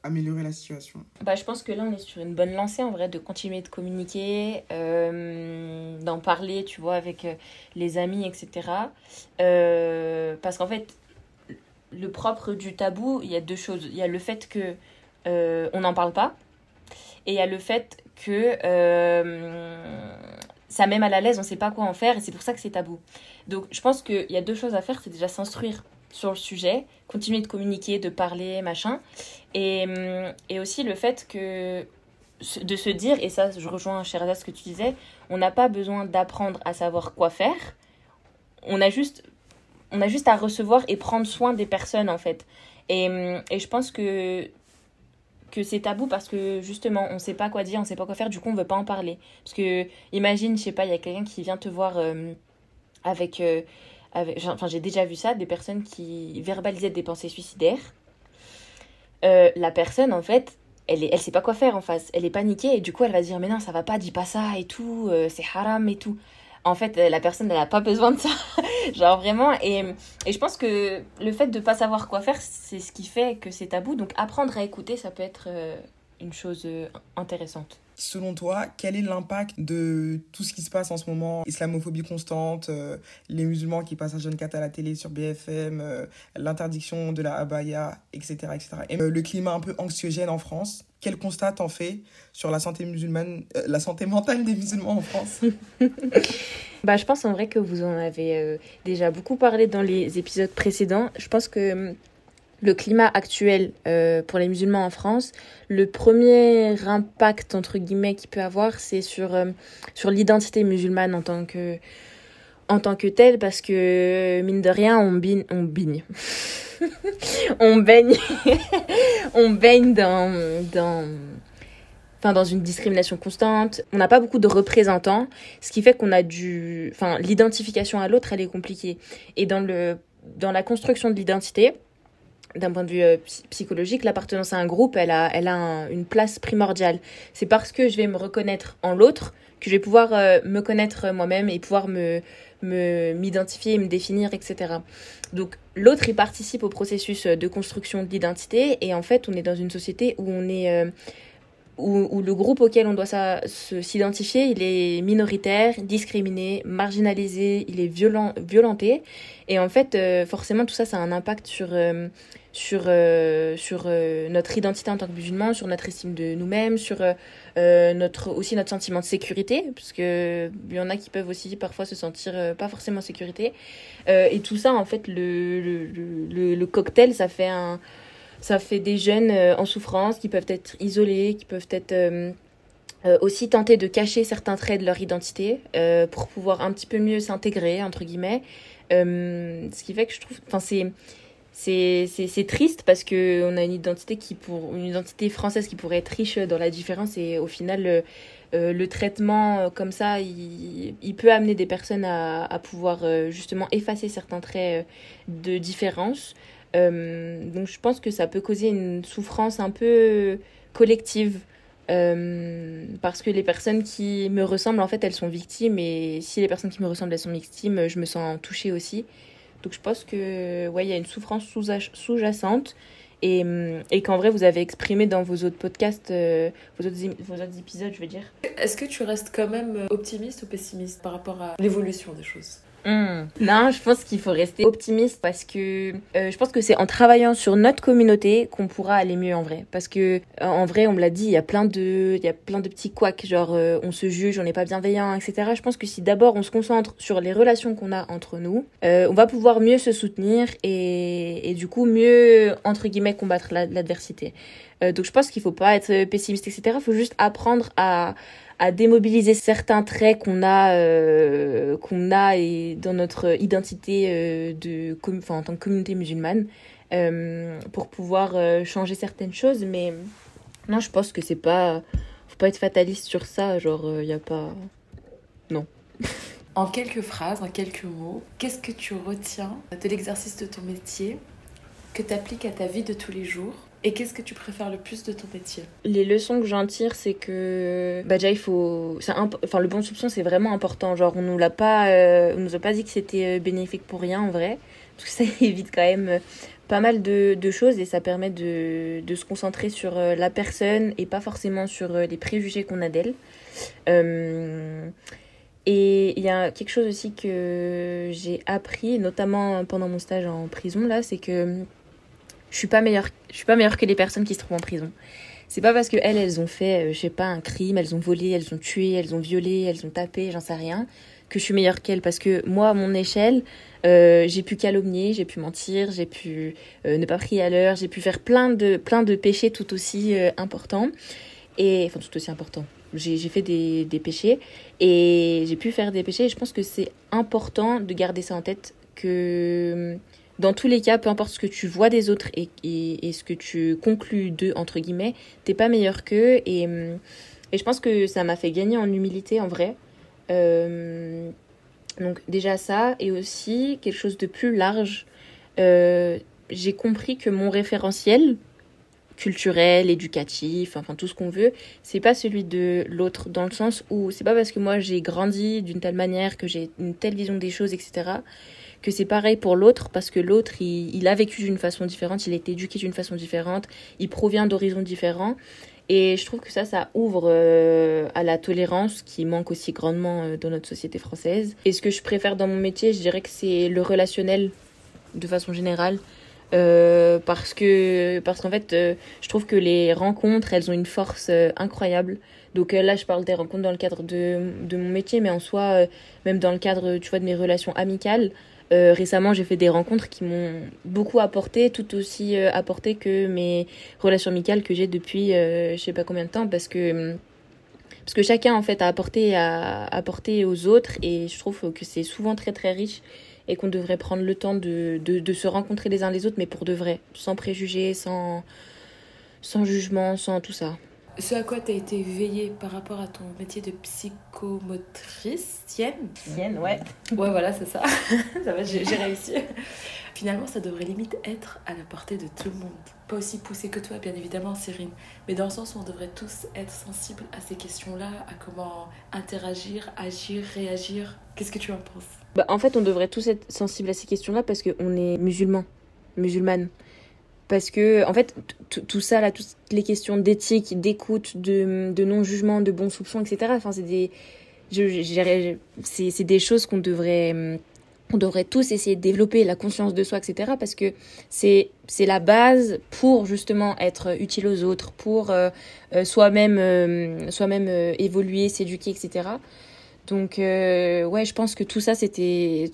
améliorer la situation? Bah, Je pense que là, on est sur une bonne lancée en vrai de continuer de communiquer, euh, d'en parler, tu vois, avec euh, les amis, etc. parce qu'en fait, le propre du tabou, il y a deux choses. Il y a le fait que on n'en parle pas, et il y a le fait que ça met mal à l'aise, on ne sait pas quoi en faire, et c'est pour ça que c'est tabou. Donc je pense qu'il y a deux choses à faire, c'est déjà s'instruire sur le sujet, continuer de communiquer, de parler, machin. Et, hum, et aussi le fait que de se dire, et ça je rejoins Sherazade ce que tu disais, on n'a pas besoin d'apprendre à savoir quoi faire, on a juste, on a juste à recevoir et prendre soin des personnes en fait. Et, hum, et je pense que que c'est tabou parce que justement on sait pas quoi dire, on sait pas quoi faire, du coup on veut pas en parler. Parce que imagine, je sais pas, il y a quelqu'un qui vient te voir euh, avec, euh, enfin j'ai déjà vu ça, des personnes qui verbalisaient des pensées suicidaires. Euh, la personne en fait, elle, est, elle sait pas quoi faire en face, elle est paniquée et du coup elle va dire mais non ça va pas, dis pas ça et tout, c'est haram et tout en fait, la personne, elle n'a pas besoin de ça. Genre vraiment. Et, et, je pense que le fait de pas savoir quoi faire, c'est ce qui fait que c'est tabou. Donc apprendre à écouter, ça peut être euh, une chose euh, intéressante. Selon toi, quel est l'impact de tout ce qui se passe en ce moment? Islamophobie constante, euh, les musulmans qui passent un jeune cat à la télé sur BFM, l'interdiction de la abaya, etc. etc. Et le climat un peu anxiogène en France quel constat t'en fais sur la santé musulmane, euh, la santé mentale des musulmans en France? Bah, Je pense en vrai que vous en avez euh, déjà beaucoup parlé dans les épisodes précédents. Je pense que hum, le climat actuel euh, pour les musulmans en France, le premier impact entre guillemets qu'il peut avoir, c'est sur, sur l'identité musulmane en tant que en tant que telle parce que mine de rien on bigne on bigne on baigne. On baigne dans dans enfin dans une discrimination constante. On n'a pas beaucoup de représentants ce qui fait qu'on a du enfin l'identification à l'autre elle est compliquée. Et dans le dans la construction de l'identité d'un point de vue euh, psychologique, l'appartenance à un groupe, elle a, elle a une place primordiale. C'est parce que je vais me reconnaître en l'autre que je vais pouvoir euh, me connaître moi-même et pouvoir me, me m'identifier, me définir, etc. Donc l'autre, il participe au processus de construction de l'identité et en fait, on est dans une société où on est euh, où, le groupe auquel on doit s'identifier, il est minoritaire, discriminé, marginalisé, il est violent, violenté. Et en fait, euh, forcément, tout ça, ça a un impact sur, euh, sur, euh, notre identité en tant que musulman, sur notre estime de nous-mêmes, sur notre, aussi notre sentiment de sécurité, parce qu'il y en a qui peuvent aussi parfois se sentir pas forcément en sécurité. et tout ça, en fait, le cocktail, ça fait un ça fait des jeunes euh, en souffrance qui peuvent être isolés, qui peuvent être euh, euh, aussi tenter de cacher certains traits de leur identité pour pouvoir un petit peu mieux s'intégrer, entre guillemets. ce qui fait que je trouve... Enfin, c'est c'est triste parce que on a une identité qui pour une identité française qui pourrait être riche dans la différence et au final le traitement comme ça, il, peut amener des personnes à, pouvoir justement effacer certains traits de différence. Donc je pense que ça peut causer une souffrance un peu collective. parce que les personnes qui me ressemblent, en fait, elles sont victimes. Et si les personnes qui me ressemblent, elles sont victimes, je me sens touchée aussi. Donc je pense que ouais, il y a une souffrance sous-jacente et, et qu'en vrai vous avez exprimé dans vos autres podcasts, euh, vos, autres, vos autres épisodes, je veux dire. Est-ce que tu restes quand même optimiste ou pessimiste par rapport à l'évolution des choses? Hmm. Non, je pense qu'il faut rester optimiste parce que euh, je pense que c'est en travaillant sur notre communauté qu'on pourra aller mieux en vrai. Parce que euh, en vrai, on me l'a dit, il y a plein de, il y a plein de petits couacs, genre euh, on se juge, on n'est pas bienveillant, etc. Je pense que si d'abord on se concentre sur les relations qu'on a entre nous, on va pouvoir mieux se soutenir et, du coup mieux entre guillemets combattre l'adversité. donc je pense qu'il faut pas être pessimiste, etc. Il faut juste apprendre à à démobiliser certains traits qu'on a euh, qu'on a et dans notre identité euh, de en tant que communauté musulmane euh, pour pouvoir changer certaines choses. Mais non je pense que c'est pas faut pas être fataliste sur ça genre il y a pas non. En quelques phrases en quelques mots qu'est-ce que tu retiens de l'exercice de ton métier que tu appliques à ta vie de tous les jours et qu'est-ce que tu préfères le plus de ton métier Les leçons que j'en tire, c'est que bah déjà il faut, enfin le bon soupçon c'est vraiment important. Genre on nous l'a pas, euh, on nous a pas dit que c'était euh, bénéfique pour rien en vrai, parce que ça évite quand même euh, pas mal de, choses et ça permet de, se concentrer sur la personne et pas forcément sur les préjugés qu'on a d'elle. et il y a quelque chose aussi que j'ai appris, notamment pendant mon stage en prison là, c'est que je suis pas meilleure je suis pas meilleure que les personnes qui se trouvent en prison. C'est pas parce que elles elles ont fait euh, je sais pas un crime elles ont volé elles ont tué elles ont violé elles ont tapé j'en sais rien que je suis meilleure qu'elles. Parce que moi à mon échelle euh, j'ai pu calomnier j'ai pu mentir j'ai pu euh, ne pas prier à l'heure j'ai pu faire plein de plein de péchés tout aussi importants. Et enfin tout aussi importants. J'ai fait des, péchés et j'ai pu faire des péchés. Et je pense que c'est important de garder ça en tête que dans tous les cas, peu importe ce que tu vois des autres et, ce que tu conclus d'eux, entre guillemets, t'es pas meilleur qu'eux. Et, et je pense que ça m'a fait gagner en humilité, en vrai. Euh, donc déjà ça, et aussi quelque chose de plus large. Euh, j'ai compris que mon référentiel culturel, éducatif, enfin tout ce qu'on veut, c'est pas celui de l'autre, dans le sens où c'est pas parce que moi j'ai grandi d'une telle manière, que j'ai une telle vision des choses, etc., que c'est pareil pour l'autre, parce que l'autre, il, a vécu d'une façon différente, il a été éduqué d'une façon différente, il provient d'horizons différents. Et je trouve que ça, ça ouvre euh, à la tolérance qui manque aussi grandement euh, dans notre société française. Et ce que je préfère dans mon métier, je dirais que c'est le relationnel de façon générale. Euh, parce que parce qu'en fait je trouve que les rencontres elles ont une force incroyable donc là je parle des rencontres dans le cadre de, de mon métier mais en soi même dans le cadre tu vois de mes relations amicales euh, récemment, j'ai fait des rencontres qui m'ont beaucoup apporté, tout aussi euh, apporté que mes relations amicales que j'ai depuis euh, je sais pas combien de temps, parce que parce que chacun en fait a apporté aux autres et je trouve que c'est souvent très très riche et qu'on devrait prendre le temps de, se rencontrer les uns les autres, mais pour de vrai, sans préjugés, sans sans jugement, sans tout ça. Ce à quoi tu as été éveillée par rapport à ton métier de psychomotricienne Psychienne, ouais. Ouais, voilà, c'est ça. ça va, j'ai réussi. Finalement, ça devrait limite être à la portée de tout le monde. Pas aussi poussé que toi, bien évidemment, Cyrine, mais dans le sens où on devrait tous être sensibles à ces questions-là, à comment interagir, agir, réagir. Qu'est-ce que tu en penses? Bah, En fait, on devrait tous être sensibles à ces questions-là parce qu'on est musulmans, musulmanes. Parce que, en fait, tout ça, là, toutes les questions d'éthique, d'écoute, de, de non-jugement, de bon soupçon, etc., enfin, c'est des, c'est des choses qu'on devrait, on devrait tous essayer de développer, la conscience de soi, etc., parce que c'est la base pour justement être utile aux autres, pour euh, euh, soi-même euh, soi-même évoluer, s'éduquer, etc. Donc, euh, ouais, je pense que tout ça, c'était.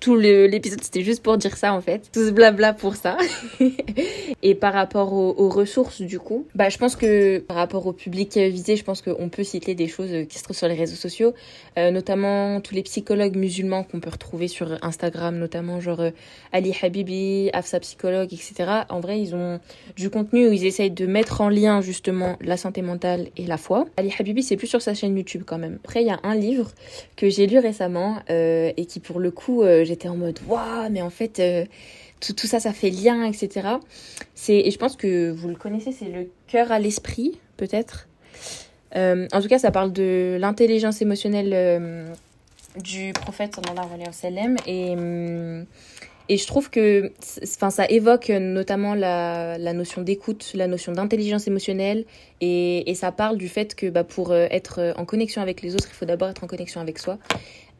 Tout l'épisode, c'était juste pour dire ça, en fait. Tout ce blabla pour ça. et par rapport aux, ressources, du coup, bah, je pense que par rapport au public visé, je pense qu'on peut citer des choses qui se trouvent sur les réseaux sociaux, euh, notamment tous les psychologues musulmans qu'on peut retrouver sur Instagram, notamment genre euh, Ali Habibi, Afsa Psychologue, etc. En vrai, ils ont du contenu où ils essayent de mettre en lien justement la santé mentale et la foi. Ali Habibi, c'est plus sur sa chaîne YouTube quand même. Après, il y a un livre que j'ai lu récemment euh, et qui pour le coup euh, j'étais en mode waouh mais en fait euh, tout, tout, ça ça fait lien etc. C'est et je pense que vous le connaissez c'est le cœur à l'esprit peut-être. en tout cas ça parle de l'intelligence émotionnelle du prophète sallallahu alayhi wa sallam et hum, et je trouve que enfin, ça évoque notamment la, la notion d'écoute, la notion d'intelligence émotionnelle, et, et, ça parle du fait que bah, pour euh, être en connexion avec les autres, il faut d'abord être en connexion avec soi.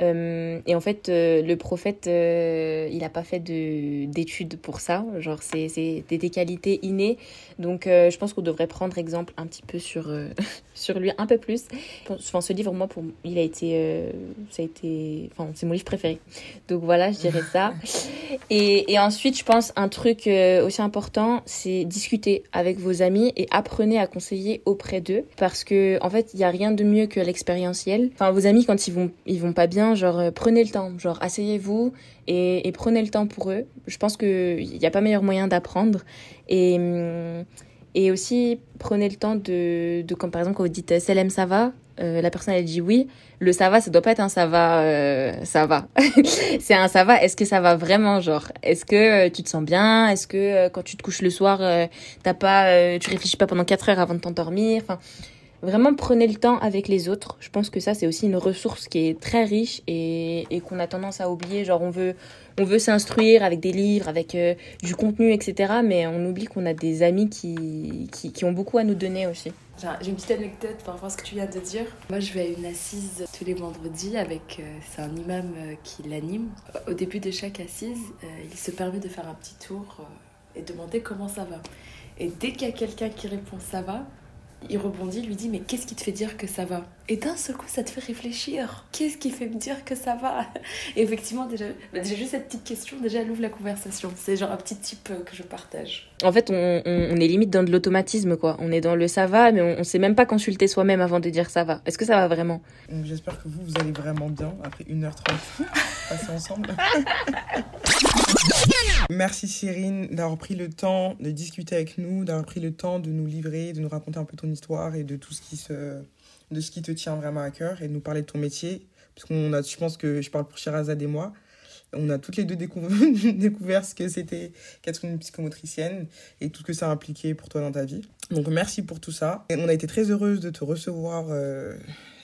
Euh, et en fait, euh, le prophète, euh, il n'a pas fait d'études pour ça. Genre, c'est des, des, qualités innées. Donc, je pense qu'on devrait prendre exemple un petit peu sur, sur lui, un peu plus. Enfin, ce livre, moi, pour, il a été. ça a été. Enfin, c'est mon livre préféré. Donc, voilà, je dirais ça. Et, et ensuite, je pense, un truc aussi important, c'est discuter avec vos amis et apprenez à conseiller auprès d'eux. Parce que, en fait, il n'y a rien de mieux que l'expérientiel. Enfin, vos amis, quand ils vont, ils vont pas bien, genre euh, prenez le temps, genre asseyez-vous et, prenez le temps pour eux. Je pense qu'il n'y a pas meilleur moyen d'apprendre. Et, hum, et aussi prenez le temps de, de comme par exemple quand vous dites Selem ça va, euh, la personne elle dit oui, le ça va ça doit pas être un ça va euh, ça va. c'est un ça va, est-ce que ça va vraiment genre? Est-ce que tu te sens bien? Est-ce que quand tu te couches le soir t'as pas tu réfléchis pas pendant 4 heures avant de t'endormir? Vraiment prenez le temps avec les autres. Je pense que ça c'est aussi une ressource qui est très riche et, et qu'on a tendance à oublier. Genre on veut, on veut s'instruire avec des livres, avec euh, du contenu, etc. Mais on oublie qu'on a des amis qui, qui, ont beaucoup à nous donner aussi. J'ai une petite anecdote par rapport à ce que tu viens de dire. Moi, je vais à une assise tous les vendredis avec. Euh, c'est un imam euh, qui l'anime. Au début de chaque assise, il se permet de faire un petit tour et demander comment ça va. Et dès qu'il y a quelqu'un qui répond ça va, il rebondit, lui dit Mais qu'est-ce qui te fait dire que ça va? Et d'un seul coup, ça te fait réfléchir. Qu'est-ce qui fait me dire que ça va? Et effectivement, déjà, bah, déjà, juste cette petite question, déjà, elle ouvre la conversation. C'est genre un petit type euh, que je partage. En fait, on, on, est limite dans de l'automatisme, quoi. On est dans le ça va, mais on, on sait même pas consulter soi-même avant de dire ça va. Est-ce que ça va vraiment? J'espère que vous, vous allez vraiment bien après 1h30 passer ensemble. Merci Cyrine d'avoir pris le temps de discuter avec nous, d'avoir pris le temps de nous livrer, de nous raconter un peu ton histoire et de tout ce qui se de ce qui te tient vraiment à cœur et de nous parler de ton métier a je pense que je parle pour Shirazade et moi on a toutes les deux découvert ce que c'était qu'être une psychomotricienne et tout ce que ça a impliqué pour toi dans ta vie. Donc merci pour tout ça. On a été très heureuse de te recevoir euh,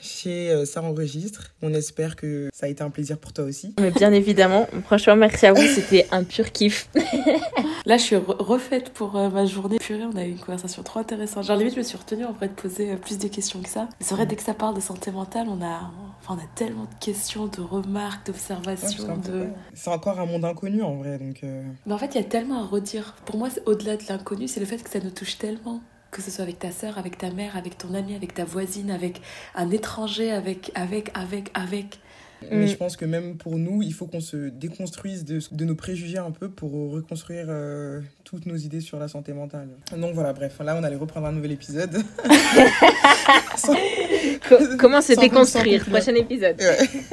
chez euh, Ça Enregistre. On espère que ça a été un plaisir pour toi aussi. Mais bien évidemment. Franchement, merci à vous. C'était un pur kiff. Là, je suis refaite pour euh, ma journée. Purée, on a eu une conversation trop intéressante. Genre, limite, je me suis retenue en vrai de poser euh, plus de questions que ça. C'est vrai, dès que ça parle de santé mentale, on a, enfin, on a tellement de questions, de remarques, d'observations. de... C'est encore un monde inconnu en vrai. Donc, Mais en fait, il y a tellement à redire. Pour moi, au-delà de l'inconnu, c'est le fait que ça nous touche tellement que ce soit avec ta soeur, avec ta mère, avec ton ami, avec ta voisine, avec un étranger, avec, avec, avec, avec. Mais je pense que même pour nous, il faut qu'on se déconstruise de, de, nos préjugés un peu pour reconstruire euh, toutes nos idées sur la santé mentale. Donc voilà, bref, là on allait reprendre un nouvel épisode. Comment se déconstruire Prochain épisode.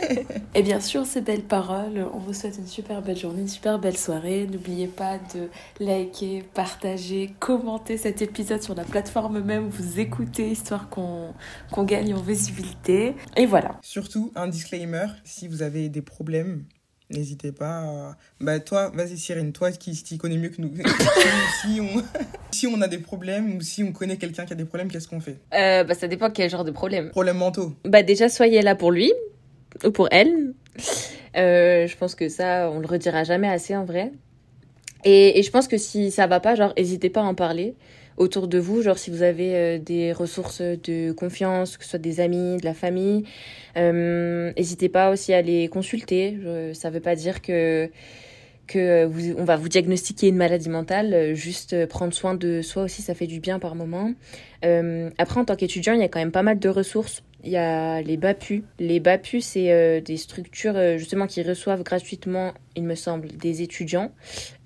Et bien sûr, ces belles paroles, on vous souhaite une super belle journée, une super belle soirée. N'oubliez pas de liker, partager, commenter cet épisode sur la plateforme même où vous écoutez, histoire qu'on qu'on gagne en visibilité. Et voilà. Surtout, un disclaimer, si vous avez des problèmes, n'hésitez pas. À... Bah toi, vas-y Cyrine, toi qui, qui connais mieux que nous. si, on... si on a des problèmes ou si on connaît quelqu'un qui a des problèmes, qu'est-ce qu'on fait? Euh, Bah ça dépend quel genre de problème. Problèmes mentaux. Bah déjà soyez là pour lui ou pour elle. Euh, je pense que ça, on le redira jamais assez en vrai. Et, et je pense que si ça va pas, genre, n'hésitez pas à en parler autour de vous, genre si vous avez euh, des ressources de confiance, que ce soit des amis, de la famille, euh, n'hésitez pas aussi à les consulter. ça veut pas dire que que vous, on va vous diagnostiquer une maladie mentale, juste prendre soin de soi aussi, ça fait du bien par moment. Euh, après, en tant qu'étudiant, il y a quand même pas mal de ressources il y a les BAPU. Les BAPU, c'est euh, des structures euh, justement qui reçoivent gratuitement, il me semble, des étudiants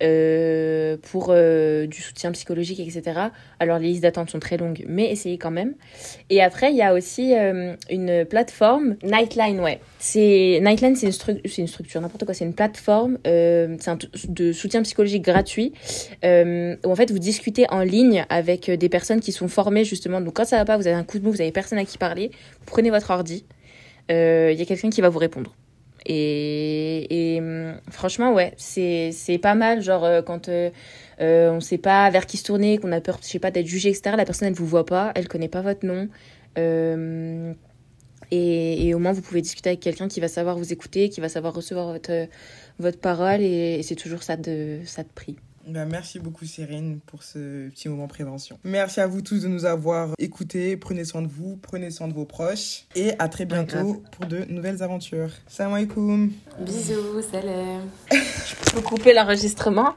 euh, pour du soutien psychologique, etc. Alors les listes d'attente sont très longues, mais essayez quand même. Et après, il y a aussi une plateforme, Nightline, ouais. C'est Nightline, c'est une, une, structure, n'importe quoi, c'est une plateforme de soutien psychologique gratuit où en fait vous discutez en ligne avec des personnes qui sont formées justement. Donc quand ça va pas, vous avez un coup de mou, vous avez personne à qui parler prenez votre ordi, il euh, y a quelqu'un qui va vous répondre. Et, hum, franchement, ouais, c'est pas mal. Genre, euh, quand euh, on sait pas vers qui se tourner, qu'on a peur, je sais pas, d'être jugé, etc., la personne, elle vous voit pas, elle connaît pas votre nom. Et, et, au moins, vous pouvez discuter avec quelqu'un qui va savoir vous écouter, qui va savoir recevoir votre, votre parole, et, c'est toujours ça de, ça de prix. Bah, merci beaucoup Cyrine pour ce petit moment prévention. Merci à vous tous de nous avoir écoutés. Prenez soin de vous, prenez soin de vos proches. Et à très bientôt pour de nouvelles aventures. Salam alaikum. Bisous, salam. Je peux couper l'enregistrement?